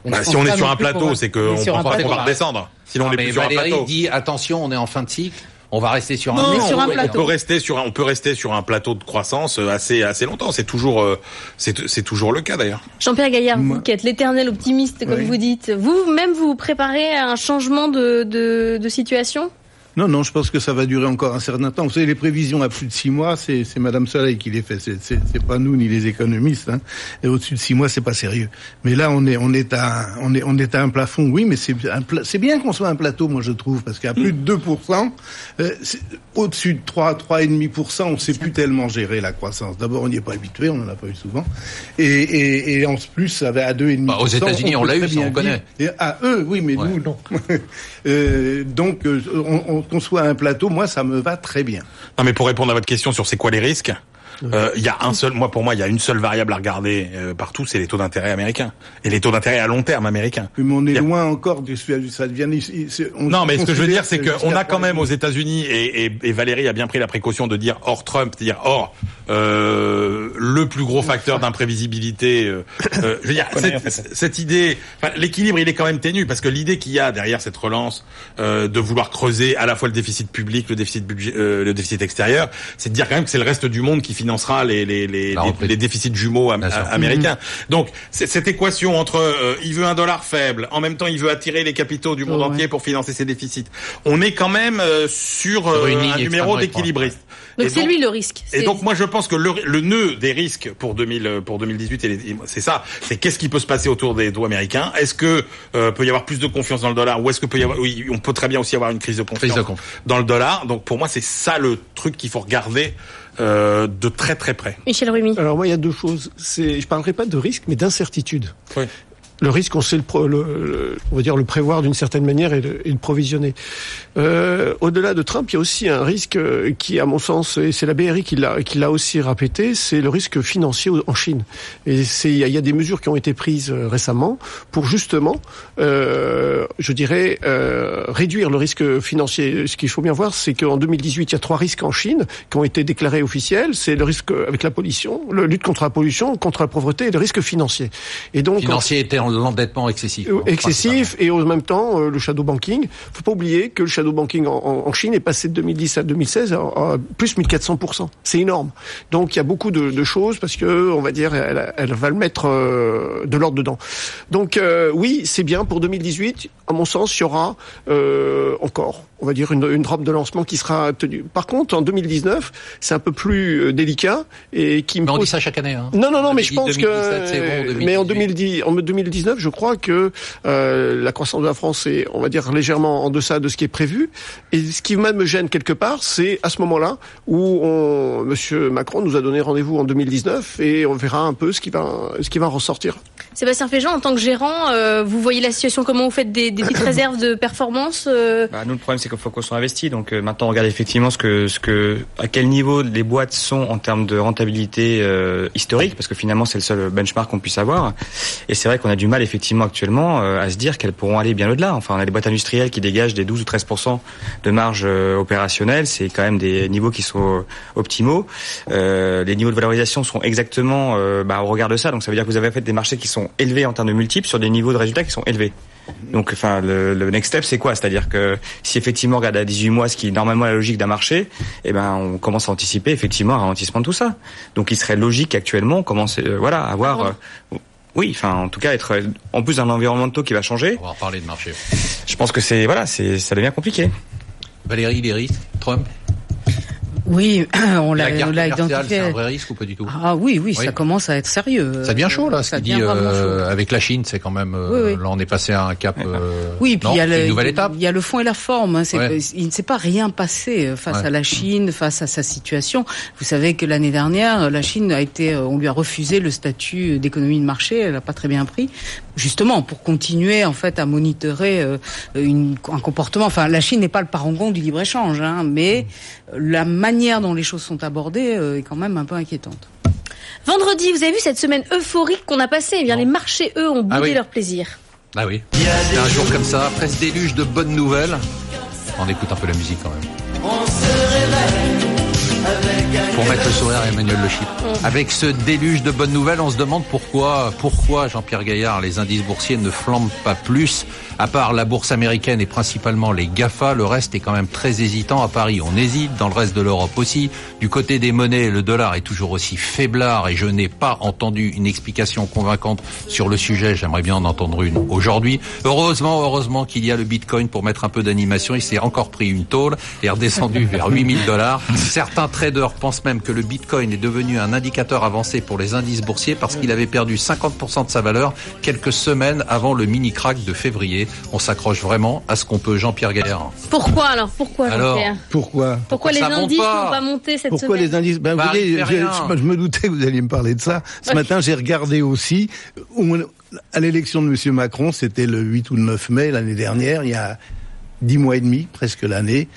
Bah, si pense on est pas sur non un plateau, va- c'est on est qu'on pense pas qu'on va redescendre. Sinon, on Ah, n'est mais plus sur un Valérie plateau. dit attention, on est en fin de cycle, on va rester sur un. Non, On est sur un on, plateau. peut rester sur un, on peut rester sur un plateau de croissance euh, assez assez longtemps. C'est toujours euh, c'est c'est toujours le cas d'ailleurs. Jean-Pierre Gaillard, Moi- vous qui êtes l'éternel optimiste, comme Oui. vous dites, vous-même vous préparez à un changement de, de, de situation? Non, non, je pense que ça va durer encore un certain temps. Vous savez, les prévisions à plus de six mois, c'est Madame Soleil qui les fait. C'est pas nous ni les économistes. Hein. Et au-dessus de six mois, c'est pas sérieux. Mais là, on est on est à un- on est on est à un plafond. Oui, mais c'est bien qu'on soit un plateau, moi je trouve, parce qu'à plus de 2 euh, c'est- au-dessus de 3 3,5% on sait plus tellement gérer la croissance. D'abord, on n'y est pas habitué, on en a pas eu souvent. Et et, et en plus, ça va à 2,5 Bah, aux États-Unis, on l'a eu, ça, on connaît. et à eux, oui, mais Ouais. nous, non. Euh, donc, euh, on, on- qu'on soit un plateau, moi, ça me va très bien. Non, mais pour répondre à votre question sur c'est quoi les risques, euh, il y a un seul, moi pour moi, il y a une seule variable à regarder euh, partout, c'est les taux d'intérêt américains et les taux d'intérêt à long terme américains. Mais on est a- loin encore du ça devient. on Non, mais ce que je veux dire, c'est qu'on a quand même aux États-Unis et, et, et Valérie a bien pris la précaution de dire hors Trump, c'est-à-dire hors euh, le plus gros facteur d'imprévisibilité. Euh, euh, je veux dire, cette, cette idée, enfin, l'équilibre, il est quand même ténu parce que l'idée qu'il y a derrière cette relance euh, de vouloir creuser à la fois le déficit public, le déficit budget, euh, le déficit extérieur, c'est de dire quand même que c'est le reste du monde qui financera les les les, La les, reprise. les déficits jumeaux am- sûr. américains. Donc c'est- cette équation entre euh, il veut un dollar faible, en même temps il veut attirer les capitaux du monde Ouais. entier pour financer ses déficits. On est quand même euh, sur, Sur euh, un numéro d'équilibriste. Donc c'est lui le risque. Et donc moi je pense que le, le nœud des risques pour 2000 pour 2018 c'est ça, c'est qu'est-ce qui peut se passer autour des taux américains? Est-ce que euh, peut y avoir plus de confiance dans le dollar ou est-ce que peut y avoir oui, on peut très bien aussi avoir une crise de confiance dans le dollar. Donc pour moi c'est ça le truc qu'il faut regarder euh, de très très près. Michel Rumi. Alors moi il y a deux choses. Je parlerai pas de risque mais d'incertitude. Oui le risque, on sait le, le, on va dire le prévoir d'une certaine manière et le, et le provisionner. Euh, Au-delà de Trump, il y a aussi un risque euh, qui, à mon sens, et c'est la BRI qui l'a aussi répété, c'est le risque financier en Chine. Et il y, a des mesures qui ont été prises euh, récemment pour justement, euh, je dirais, euh, réduire le risque financier. Ce qu'il faut bien voir, c'est qu'en 2018, il y a trois risques en Chine qui ont été déclarés officiels. C'est le risque avec la pollution, le lutte contre la pollution, contre la pauvreté et le risque financier. Et donc financier était l'endettement excessif. Euh, excessif et en même temps euh, le shadow banking. Faut pas oublier que le shadow banking en, en Chine est passé de 2010 à 2016 à, plus 1400 C'est énorme. Donc il y a beaucoup de, de, choses parce que on va dire elle, elle va le mettre euh, de l'ordre dedans. Donc oui, c'est bien pour 2018. À mon sens, il y aura encore on va dire, une, une drop de lancement qui sera tenue. Par contre, en 2019, c'est un peu plus euh, délicat et qui me mais on dit ça chaque année. Hein. Non, non, non, mais je pense que. mais en 2010, en 2019, je crois que euh, la croissance de la France est, on va dire, légèrement en deçà de ce qui est prévu. Et ce qui même me gêne quelque part, c'est à ce moment-là où on, Monsieur Macron nous a donné rendez-vous en 2019 et on verra un peu ce qui va, ce qui va ressortir. Sébastien Féjean, en tant que gérant, euh, vous voyez la situation comment vous faites des, des petites réserves de performance euh... bah, Nous, le problème, c'est qu'il faut qu'on soit investi. Donc euh, maintenant, on regarde effectivement ce que, à quel niveau les boîtes sont en termes de rentabilité euh, historique, parce que finalement, c'est le seul benchmark qu'on puisse avoir. Et c'est vrai qu'on a du mal effectivement actuellement euh, à se dire qu'elles pourront aller bien au-delà. Enfin, on a des boîtes industrielles qui dégagent des 12 ou 13 de marge opérationnelle. C'est quand même des niveaux qui sont optimaux. les niveaux de valorisation sont exactement bah, au regard de ça. Donc ça veut dire que vous avez fait des marchés qui sont élevés en termes de multiples sur des niveaux de résultats qui sont élevés. Donc, enfin, le, le next step, c'est quoi? C'est-à-dire que si effectivement on regarde à 18 mois, ce qui est normalement la logique d'un marché, eh ben, on commence à anticiper effectivement un ralentissement de tout ça. Donc, il serait logique actuellement, on commence, euh, voilà, à avoir. Euh, oui, enfin, en tout cas, être en plus d'un environnement de taux qui va changer. On va reparler de marché. Je pense que c'est voilà, c'est ça devient compliqué. Valérie, risques, Trump? Oui, on l'a identifié. C'est un vrai risque ou pas du tout? Ah oui, oui, ça commence à être sérieux. Ça devient chaud là, ce qu'il dit euh, avec la Chine, c'est quand même. Euh, là, on est passé à un cap. Euh, oui, puis il y a une nouvelle étape. Il y a le fond et la forme. Hein, il ne s'est pas rien passé euh, face à la Chine, face à sa situation. Vous savez que l'année dernière, la Chine a été, on lui a refusé le statut d'économie de marché. Elle n'a pas très bien pris, justement pour continuer en fait à monitorer une, un comportement. Enfin, la Chine n'est pas le parangon du libre échange, hein, mais la manière dont les choses sont abordées euh, est quand même un peu inquiétante. Vendredi, vous avez vu cette semaine euphorique qu'on a passée Eh bien, les marchés, eux, ont boudé ah leur plaisir. Ah oui. C'est un jour comme ça, après ce déluge de bonnes nouvelles. On écoute un peu la musique quand même. Pour mettre le sourire à Emmanuel Le Chip. Mm. Avec ce déluge de bonnes nouvelles, on se demande pourquoi, pourquoi Jean-Pierre Gaillard, les indices boursiers ne flambent pas plus. À part la bourse américaine et principalement les GAFA, le reste est quand même très hésitant à Paris. On hésite, dans le reste de l'Europe aussi. Du côté des monnaies, le dollar est toujours aussi faiblard et je n'ai pas entendu une explication convaincante sur le sujet. J'aimerais bien en entendre une aujourd'hui. Heureusement, heureusement qu'il y a le Bitcoin pour mettre un peu d'animation. Il s'est encore pris une tôle et redescendu vers 8000 dollars. Certains traders pensent même que le Bitcoin est devenu un indicateur avancé pour les indices boursiers parce qu'il avait perdu 50% de sa valeur quelques semaines avant le mini crack de février. On s'accroche vraiment à ce qu'on peut Jean-Pierre Gaillard. Pourquoi alors? Pourquoi Jean-Pierre? Pourquoi? Pourquoi les indices n'ont pas? monté cette Pourquoi les indices? Ben, bah, je, je, me doutais que vous alliez me parler de ça. Ce matin, j'ai regardé aussi. À l'élection de M. Macron, c'était le 8 ou le 9 mai l'année dernière, il y a dix mois et demi, presque l'année.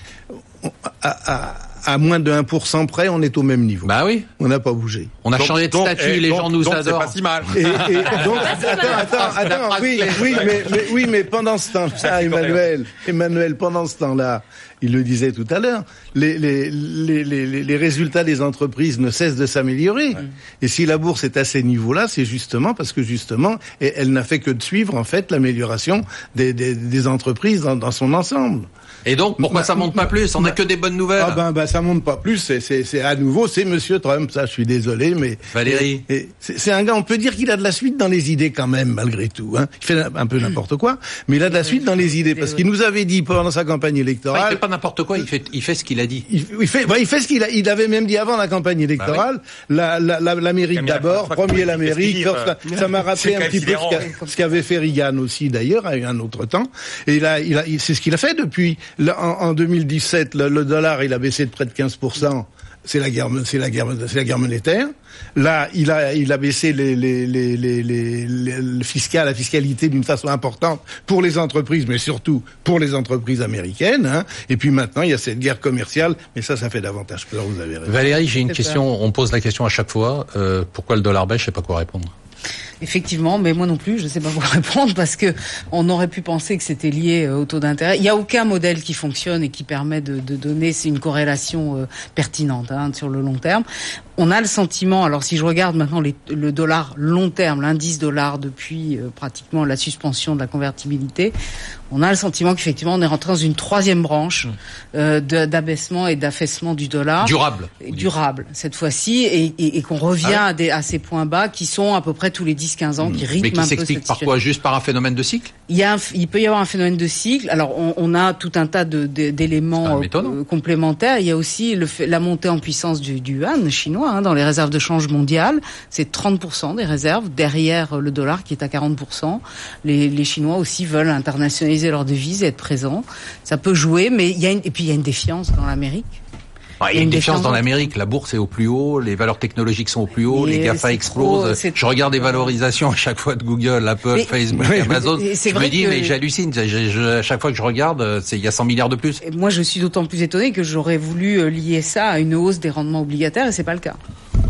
À, à moins de 1% près, on est au même niveau. Bah oui. On n'a pas bougé. On a changé de statut, les gens nous donc adorent. c'est pas si mal. Et, et donc, attends, attends, attends, oui, oui, mais, mais, oui, mais pendant ce temps-là, Emmanuel, Emmanuel, pendant ce temps-là, il le disait tout à l'heure, les, les, les, les, résultats des entreprises ne cessent de s'améliorer. Et si la bourse est à ces niveaux-là, c'est justement parce que justement, elle n'a fait que de suivre en fait l'amélioration des, des, des, entreprises dans, dans son ensemble. Et donc, pourquoi Ma- ça monte pas plus? On n'a que des bonnes nouvelles. Ah ben, ben ça monte pas plus. C'est, à nouveau, c'est Monsieur Trump. Ça, je suis désolé, mais Valérie. C'est, un gars. On peut dire qu'il a de la suite dans les idées quand même, malgré tout. Hein. Il fait un peu n'importe quoi, mais il a de la suite dans les idées parce qu'il nous avait dit pendant sa campagne électorale. N'importe quoi, il fait, il fait ce qu'il a dit. Il, il fait, bah, il fait ce qu'il a, il avait même dit avant la campagne électorale. la, la, la- l'Amérique d'abord, premier l'Amérique. euh, ça m'a rappelé un petit peu ce qu'a- ce qu'avait fait Reagan aussi d'ailleurs à un autre temps. Et là, il a, il- c'est ce qu'il a fait depuis. En, en 2017, le, le dollar, il a baissé de près de 15 c'est la guerre, c'est la guerre, c'est la guerre monétaire. Là, il a, il a baissé les, les, les, les, les- les- le fiscal, la fiscalité d'une façon importante pour les entreprises, mais surtout pour les entreprises américaines. Hein. Et puis maintenant, il y a cette guerre commerciale, mais ça, ça fait davantage peur. Vous avez raison. Valérie, j'ai une question. On pose la question à chaque fois. Euh, pourquoi le dollar baisse Je sais pas quoi répondre. Effectivement, mais moi non plus, je ne sais pas quoi répondre parce que on aurait pu penser que c'était lié euh, au taux d'intérêt. Il n'y a aucun modèle qui fonctionne et qui permet de, de donner une corrélation euh, pertinente hein, sur le long terme. On a le sentiment, alors si je regarde maintenant le dollar long terme, l'indice dollar depuis euh, pratiquement la suspension de la convertibilité, on a le sentiment qu'effectivement on est rentré dans une troisième branche euh, de- d'abaissement et d'affaissement du dollar Durable. durable cette fois-ci et, et- et qu'on revient Ah à, des, à ces points bas qui sont à peu près tous les 10-15 ans qui rythment Mais qui un peu s'explique par quoi? Juste par un phénomène de cycle? Il, y a un il peut y avoir un phénomène de cycle. Alors on, on a tout un tas de- de- d'éléments quand même étonnant. euh, complémentaires. Il y a aussi le la montée en puissance du, du yuan chinois hein, dans les réserves de change mondiales. C'est 30% des réserves derrière euh, le dollar qui est à 40%. Les, les Chinois aussi veulent internationaliser leurs devises et être présents. Ça peut jouer, mais il y a une, et puis il y a une défiance dans l'Amérique. Ah, Il y a une défiance dans l'Amérique. La bourse est au plus haut, les valeurs technologiques sont au plus haut, Mais les GAFA explosent. trop- je regarde les valorisations à chaque fois de Google, Apple, Mais- Facebook, Oui, Amazon. Je vrai me dis, que- mais j'hallucine. À chaque fois que je regarde, euh, c'est il y a 100 milliards de plus. Et moi, je suis d'autant plus étonnée que j'aurais voulu euh, lier ça à une hausse des rendements obligataires et c'est pas le cas.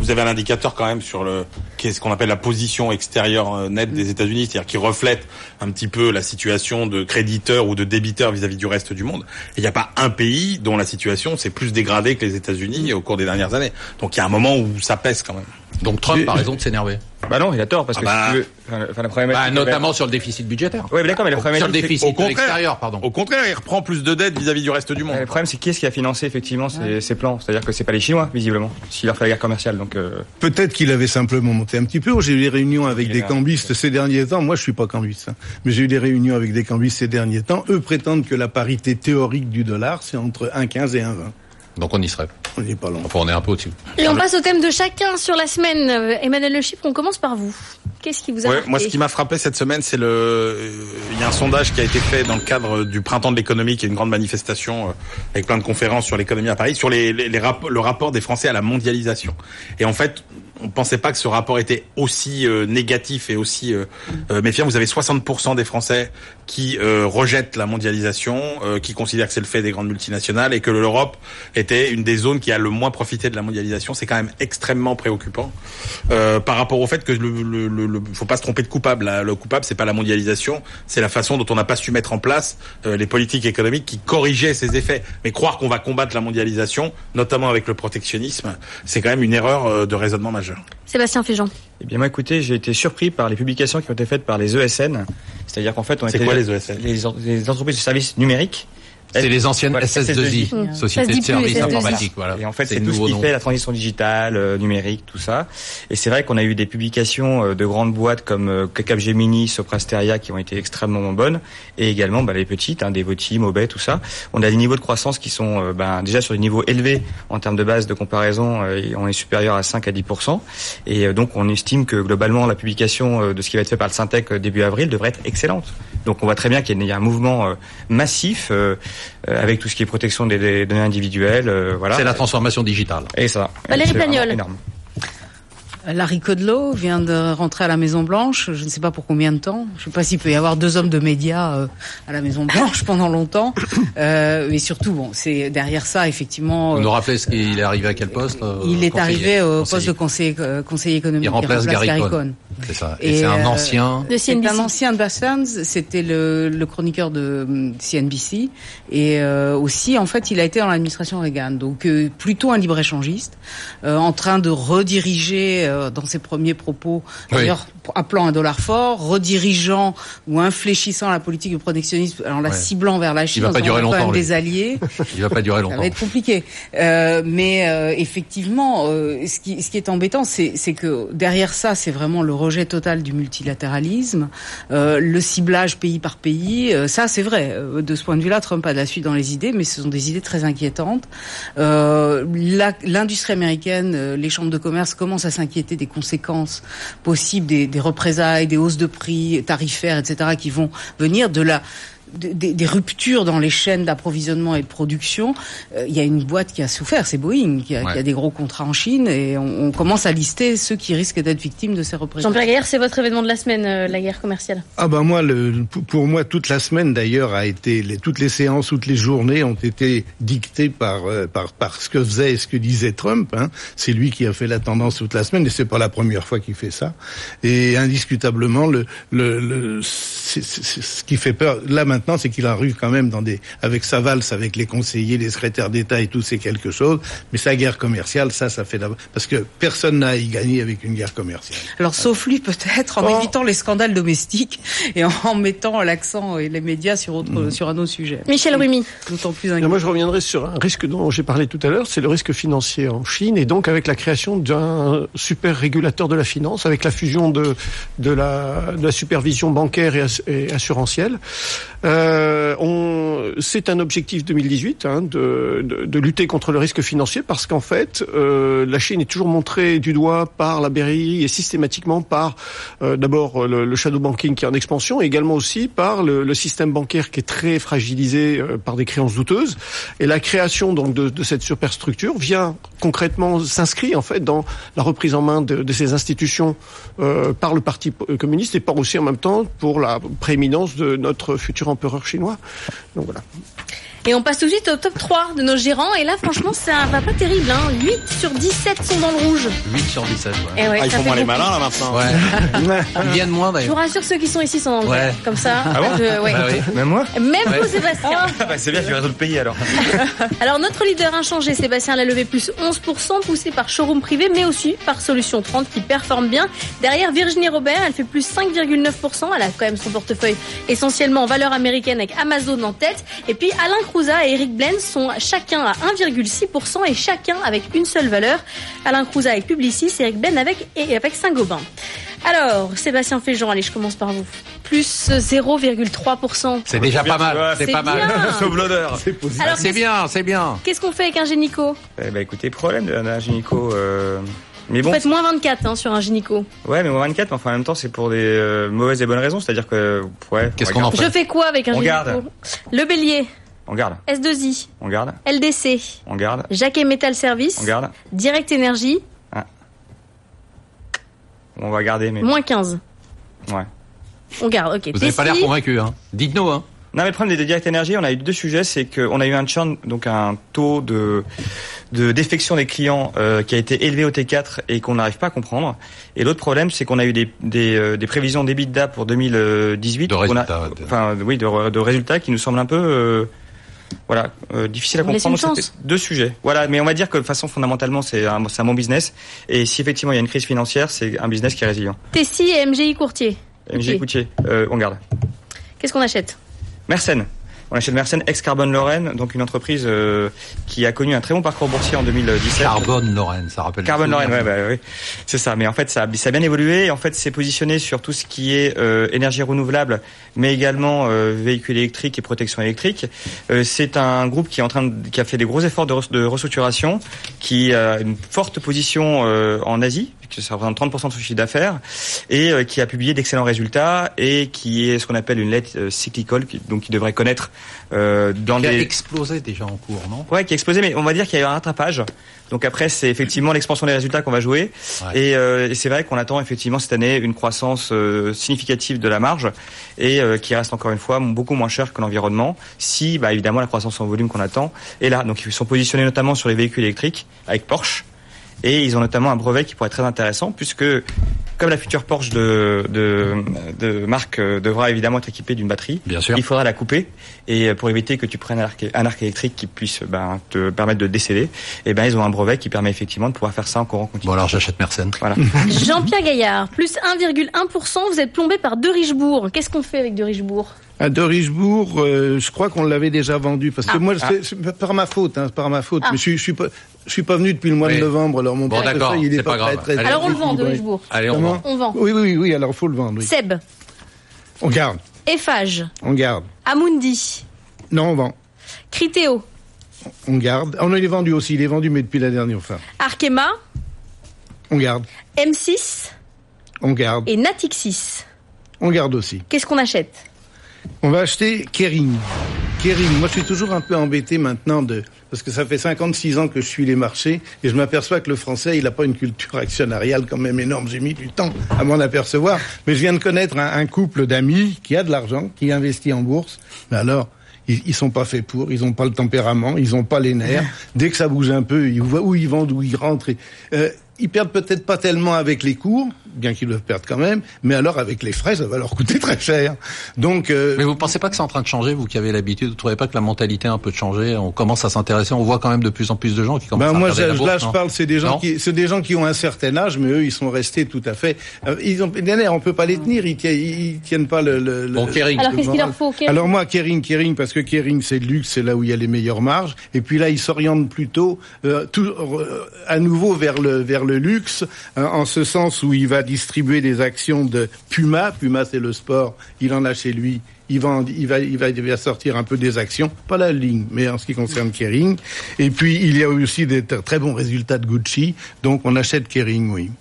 Vous avez un indicateur quand même sur le qu'est-ce qu'on appelle la position extérieure euh, nette des États-Unis, c'est-à-dire qui reflète un petit peu la situation de créditeur ou de débiteur vis-à-vis du reste du monde. Il n'y a pas un pays dont la situation s'est plus dégradée que les États-Unis au cours des dernières années. Donc il y a un moment où ça pèse quand même. Donc Trump a raison de s'énerver. Bah non, il a tort parce que Ah si bah. tu veux, enfin, la problématique. Bah, notamment sur le déficit budgétaire. Oui, mais d'accord, mais la Sur le problématique. déficit au de contraire. l'extérieur, pardon. Au contraire, il reprend plus de dettes vis-à-vis du reste du monde. Le problème, c'est qui est-ce qui a financé effectivement ces, ces plans? C'est-à-dire que c'est pas les Chinois, visiblement, s'il leur fait la guerre commerciale. Donc, euh, Peut-être qu'il avait simplement monté un petit peu. J'ai eu des réunions avec des cambistes ces derniers temps. Moi, je suis pas cambiste, hein. mais j'ai eu des réunions avec des cambistes ces derniers temps. Eux prétendent que la parité théorique du dollar, c'est entre 1,15 et 1,20. Donc on y serait. On n'est pas loin. Enfin, on est un peu au-dessus. Et on passe au thème de chacun sur la semaine. Emmanuel Le Chypre, on commence par vous. Qu'est-ce qui vous a Ouais, moi, ce qui m'a frappé cette semaine, c'est le. euh, Il y a un sondage qui a été fait dans le cadre du printemps de l'économie, qui est une grande manifestation euh, avec plein de conférences sur l'économie à Paris, sur les, les, les rapp- le rapport des Français à la mondialisation. Et en fait, on pensait pas que ce rapport était aussi euh, négatif et aussi euh, euh, méfiant. Vous avez 60% des Français qui rejettent la mondialisation, qui considèrent que c'est le fait des grandes multinationales et que l'Europe était une des zones qui a le moins profité de la mondialisation. C'est quand même extrêmement préoccupant par rapport au fait que le, faut pas se tromper de coupable. là. Le coupable, c'est pas la mondialisation, c'est la façon dont on n'a pas su mettre en place les politiques économiques qui corrigeaient ces effets. Mais croire qu'on va combattre la mondialisation, notamment avec le protectionnisme, c'est quand même une erreur de raisonnement Sébastien Féjean. eh bien, moi, écoutez, j'ai été surpris par les publications qui ont été faites par les ESN. C'est-à-dire qu'en fait, on C'est était quoi les ESN les, en- les entreprises de services numériques. C'est les anciennes Voilà, SS2I, SS2I. Société de services SS2I. informatiques. Voilà. Et en fait, c'est tout ce qui nom. fait la transition digitale, euh, numérique, tout ça. Et c'est vrai qu'on a eu des publications euh, de grandes boîtes comme euh, Capgemini, Soprasteria qui ont été extrêmement bonnes, et également bah, les petites, hein, Devoti, Mobet, tout ça. On a des niveaux de croissance qui sont euh, ben, déjà sur des niveaux élevés en termes de base de comparaison. euh, on est supérieur à 5 à 10% Et euh, donc, on estime que globalement, la publication euh, de ce qui va être fait par le Syntec euh, début avril devrait être excellente. Donc, on voit très bien qu'il y a un mouvement euh, massif avec tout ce qui est protection des, des données individuelles. euh, voilà. C'est la transformation digitale. Et ça. Valérie Pagnol. énorme. Larry Kudlow vient de rentrer à la Maison Blanche. Je ne sais pas pour combien de temps. Je ne sais pas s'il peut y avoir deux hommes de médias euh, à la Maison Blanche pendant longtemps. Euh, mais surtout, bon, c'est derrière ça effectivement. Vous euh, nous rappelez ce qu'il est arrivé à quel poste euh, il est arrivé au conseiller. poste de conseiller, conseiller économique. Il remplace Gary Cohn. C'est ça. Et, c'est un ancien. De C'est un ancien de Bassans. C'était le, le, chroniqueur de CNBC et aussi en fait il a été dans l'administration Reagan, donc plutôt un libre échangiste, en train de rediriger dans ses premiers propos, d'ailleurs appelant un dollar fort, redirigeant ou infléchissant la politique de protectionnisme en la ciblant vers la Chine, il va pas durer longtemps, des alliés. il va pas durer longtemps. Ça va être compliqué. Euh, mais euh, effectivement, euh, ce, qui, ce qui est embêtant, c'est que derrière ça, c'est vraiment le rejet total du multilatéralisme, euh, le ciblage pays par pays. Euh, ça, c'est vrai. De ce point de vue-là, Trump a de la suite dans les idées, mais ce sont des idées très inquiétantes. L'industrie américaine, les chambres de commerce commencent à s'inquiéter des conséquences possibles des, des représailles, des hausses de prix tarifaires, etc., qui vont venir de la des, des, ruptures dans les chaînes d'approvisionnement et de production, euh, il y a une boîte qui a souffert, c'est Boeing, qui a, qui a, des gros contrats en Chine, et on, on commence à lister ceux qui risquent d'être victimes de ces représentations. Jean-Pierre Gaillard, c'est votre événement de la semaine, euh, la guerre commerciale. Ah ben moi, le, pour moi, toute la semaine d'ailleurs a été, les, toutes les séances, toutes les journées ont été dictées par euh, par, par ce que faisait et ce que disait Trump. Hein. C'est lui qui a fait la tendance toute la semaine, et c'est pas la première fois qu'il fait ça. Et indiscutablement, le, le, le ce qui fait peur là maintenant maintenant, c'est qu'il arrive quand même dans des, avec sa valse, avec les conseillers, les secrétaires d'État et tout, c'est quelque chose. Mais sa guerre commerciale, ça, ça fait d'abord, parce que personne n'a à y gagner avec une guerre commerciale. Alors, sauf lui, peut-être, en oh. évitant les scandales domestiques et en mettant l'accent et les médias sur autre, mm. sur un autre sujet. Michel Rumi. D'autant plus Moi, je reviendrai sur un risque dont j'ai parlé tout à l'heure, c'est le risque financier en Chine et donc avec la création d'un super régulateur de la finance, avec la fusion de, de, la, de la supervision bancaire et, et assurantielle. Euh, on, c'est un objectif 2018 hein, de, de, de, lutter contre le risque financier parce qu'en fait, euh, la Chine est toujours montrée du doigt par la BRI et systématiquement par euh, d'abord le, le, shadow banking qui est en expansion, et également aussi par le, le système bancaire qui est très fragilisé euh, par des créances douteuses. Et la création donc de, de cette superstructure vient concrètement s'inscrit en fait dans la reprise en main de, de ces institutions euh, par le Parti communiste et par aussi en même temps pour la prééminence de notre futur empereur chinois. Donc voilà. Et on passe tout de suite au top 3 de nos gérants. Et là, franchement, ça va pas terrible. Hein. 8 sur 17 sont dans le rouge. 8 sur 17, ouais. Et ouais ah, ils font moins les malins, là, maintenant. Ouais. ils viennent moins, d'ailleurs. Je vous rassure, ceux qui sont ici sont dans le ouais. Comme ça. Ah bon je, ouais. bah oui. Même moi Même vous, Sébastien. Ah, bah, c'est bien, tu restes le pays, alors. alors, notre leader inchangé, Sébastien, l'a levé plus 11%, poussé par showroom privé, mais aussi par Solution 30, qui performe bien. Derrière, Virginie Robert, elle fait plus 5,9%. Elle a quand même son portefeuille essentiellement en valeur américaine avec Amazon en tête. Et puis, Alain Crouza et Eric Blaine sont chacun à 1,6% et chacun avec une seule valeur. Alain Crouza avec Publicis, Eric Ben avec, et avec Saint-Gobain. Alors, Sébastien Féjean, allez, je commence par vous. Plus 0,3%. C'est déjà pas mal. C'est pas mal. Sauve l'odeur. C'est bien, c'est bien. Qu'est-ce qu'on fait avec un génico Eh ben, écoutez, problème d'un génico. Euh... Mais bon, Vous faites moins 24 hein, sur un gynéco. Ouais, mais moins 24, mais enfin en même temps, c'est pour des euh, mauvaises et bonnes raisons. C'est-à-dire que, ouais. Qu'est-ce qu'on en fait Je fais quoi avec un on gynéco garde. Le bélier. On garde. S2I. On garde. LDC. On garde. Jacquet Metal Service. On garde. Direct Énergie. Ah. On va garder, mais. Moins 15. Ouais. On garde, ok. Vous n'avez pas l'air convaincu, hein. Dites-nous, hein. Non, mais le problème des Direct Énergie, on a eu deux sujets, c'est qu'on a eu un churn, donc un taux de de défection des clients euh, qui a été élevé au T4 et qu'on n'arrive pas à comprendre. Et l'autre problème, c'est qu'on a eu des, des, euh, des prévisions d'EBITDA pour 2018. De résultats. enfin, oui, de, de, résultats qui nous semblent un peu... Euh, voilà, euh, difficile à comprendre. Deux sujets. Voilà, mais on va dire que de façon fondamentalement, c'est un, un bon business. Et si effectivement il y a une crise financière, c'est un business qui est résilient. Tessie et MGI Courtier. MGI Courtier, euh, on garde. Qu'est-ce qu'on achète? Mersenne. On achète Mersenne, ex-Carbone Lorraine, donc une entreprise euh, qui a connu un très bon parcours boursier en 2017. Carbone Lorraine, ça rappelle. Carbone Lorraine, ouais, bah, oui, c'est ça. Mais en fait, ça, ça a bien évolué. En fait, c'est positionné sur tout ce qui est euh, énergie renouvelable, mais également euh, véhicules électriques et protection électrique. Euh, c'est un groupe qui est en train de, qui a fait des gros efforts de, de restructuration, qui a une forte position euh, en Asie, ça représente 30% de son chiffre d'affaires, et euh, qui a publié d'excellents résultats et qui est ce qu'on appelle une lettre euh, cyclicole, donc qui devrait connaître euh, dans qui des... a explosé déjà en cours, non? Ouais, qui a explosé, mais on va dire qu'il y a eu un rattrapage. Donc après, c'est effectivement l'expansion des résultats qu'on va jouer, ouais. et, euh, et c'est vrai qu'on attend effectivement cette année une croissance euh, significative de la marge et qui reste encore une fois beaucoup moins cher que l'environnement. Si, bah, évidemment, la croissance en volume qu'on attend est là. Donc ils sont positionnés notamment sur les véhicules électriques avec Porsche et ils ont notamment un brevet qui pourrait être très intéressant puisque comme la future Porsche de, de, de marque euh, devra évidemment être équipée d'une batterie, Bien sûr. il faudra la couper et euh, pour éviter que tu prennes un arc, un arc électrique qui puisse ben, te permettre de décéder, et ben ils ont un brevet qui permet effectivement de pouvoir faire ça en courant continu. Bon alors j'achète Mersenne. Voilà. Jean-Pierre Gaillard, plus 1,1%, vous êtes plombé par De Richebourg. Qu'est-ce qu'on fait avec De Richebourg? À de Richebourg, euh, je crois qu'on l'avait déjà vendu parce que Ah. moi, c'est par ma faute, hein, par ma faute. Ah. Mais je, suis- je suis pas, je suis pas venu depuis le mois Oui. de novembre. Alors mon Bon, portefeuille, d'accord, il est c'est pas grave. très, très Alors on le vend. Richebourg. Allez on vend. On vend. Oui, oui, oui. Alors faut le vendre. Oui. Seb, On garde, Eiffage, on garde. Amundi, Non, on vend, Criteo, on garde. On il est vendu aussi. Il est vendu, mais depuis la dernière fois. Arkema, On garde, M6 on garde, et Natixis. on garde aussi. Qu'est-ce qu'on achète? On va acheter Kering. Kering. Moi, je suis toujours un peu embêté maintenant de parce que ça fait 56 ans que je suis les marchés et je m'aperçois que le français, il n'a pas une culture actionnariale quand même énorme. J'ai mis du temps à m'en apercevoir, mais je viens de connaître un, couple d'amis qui a de l'argent, qui investit en bourse. Mais alors, ils, ils sont pas faits pour, ils ont pas le tempérament, ils ont pas les nerfs. Dès que ça bouge un peu, ils voient où ils vendent, où ils rentrent. Euh, ils perdent peut-être pas tellement avec les cours, bien qu'ils doivent perdre quand même, mais alors avec les frais, ça va leur coûter très cher. Donc, euh, Mais vous pensez pas que c'est en train de changer, vous qui avez l'habitude, vous trouvez pas que la mentalité a un peu de changer On commence à s'intéresser, on voit quand même de plus en plus de gens qui commencent Ben à moi, regarder la bourse, là, je parle, c'est des gens Non qui, c'est des gens qui ont un certain âge, mais eux, ils sont restés tout à fait. euh, ils ont on peut pas les tenir, ils tiennent, ils tiennent pas le. le Bon, le- Kering. Alors le qu'est-ce qu'il leur faut Kering Alors moi, Kering, Kering, parce que Kering, c'est le luxe, c'est là où il y a les meilleures marges. Et puis là, ils s'orientent plutôt, euh, tout, euh, à nouveau vers le vers le luxe, hein, en ce sens où il va distribuer des actions de Puma. Puma, c'est le sport. Il en a chez lui. Il va, il va, il va, il va sortir un peu des actions, pas la ligne, mais en ce qui concerne Kering. Et puis il y a aussi des très bons résultats de Gucci, donc on achète Kering, oui.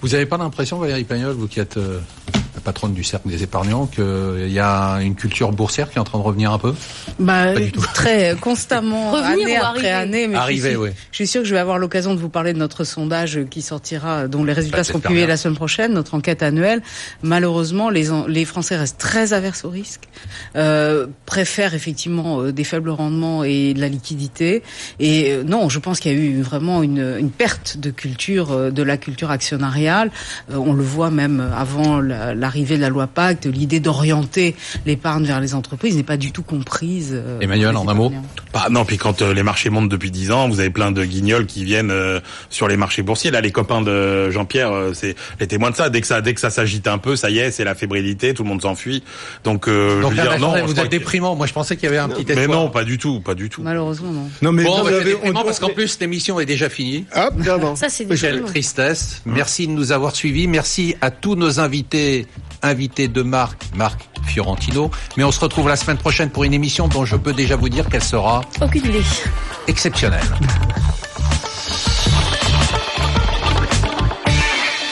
Vous n'avez pas l'impression, Valérie Pagnol, vous qui êtes euh, patronne du cercle des épargnants, qu'il y a une culture boursière qui est en train de revenir un peu? Bah, Pas du tout. très constamment, Revenir année ou après arriver? année. Mais Arriver, je, suis, oui. je suis sûr que je vais avoir l'occasion de vous parler de notre sondage qui sortira, dont les résultats Bah, seront publiés la semaine prochaine, notre enquête annuelle. Malheureusement, les, Français restent très averses au risque, euh, préfèrent effectivement euh, des faibles rendements et de la liquidité. Et euh, non, je pense qu'il y a eu vraiment une, une perte de culture, euh, de la culture actionnariale. Euh, on le voit même avant la- l'arrivée de la loi Pacte, l'idée d'orienter l'épargne vers les entreprises n'est pas du tout comprise. euh, Emmanuel, en un mot. Bah non, puis quand euh, les marchés montent depuis 10 ans, vous avez plein de guignols qui viennent euh, sur les marchés boursiers. Là, les copains de Jean-Pierre, euh, c'est les témoins de ça. Dès que ça, dès que ça s'agite un peu, ça y est, c'est la fébrilité, tout le monde s'enfuit. Donc, euh, Donc je veux dire, non, vous êtes que- déprimant. Moi, je pensais qu'il y avait un petit Mais espoir. non, pas du tout, pas du tout. Malheureusement, non. Non mais Bon, vous bah, avez- déprimant on- parce qu'en plus, l'émission est déjà finie. Ah, pardon. Ça, c'est Quelle tristesse. Merci de nous avoir suivis. Merci à tous nos invités, invités de Marc, Marc Fiorentino. Mais on se retrouve la semaine prochaine pour une émission dont je peux déjà vous dire qu'elle sera Aucune idée. exceptionnelle.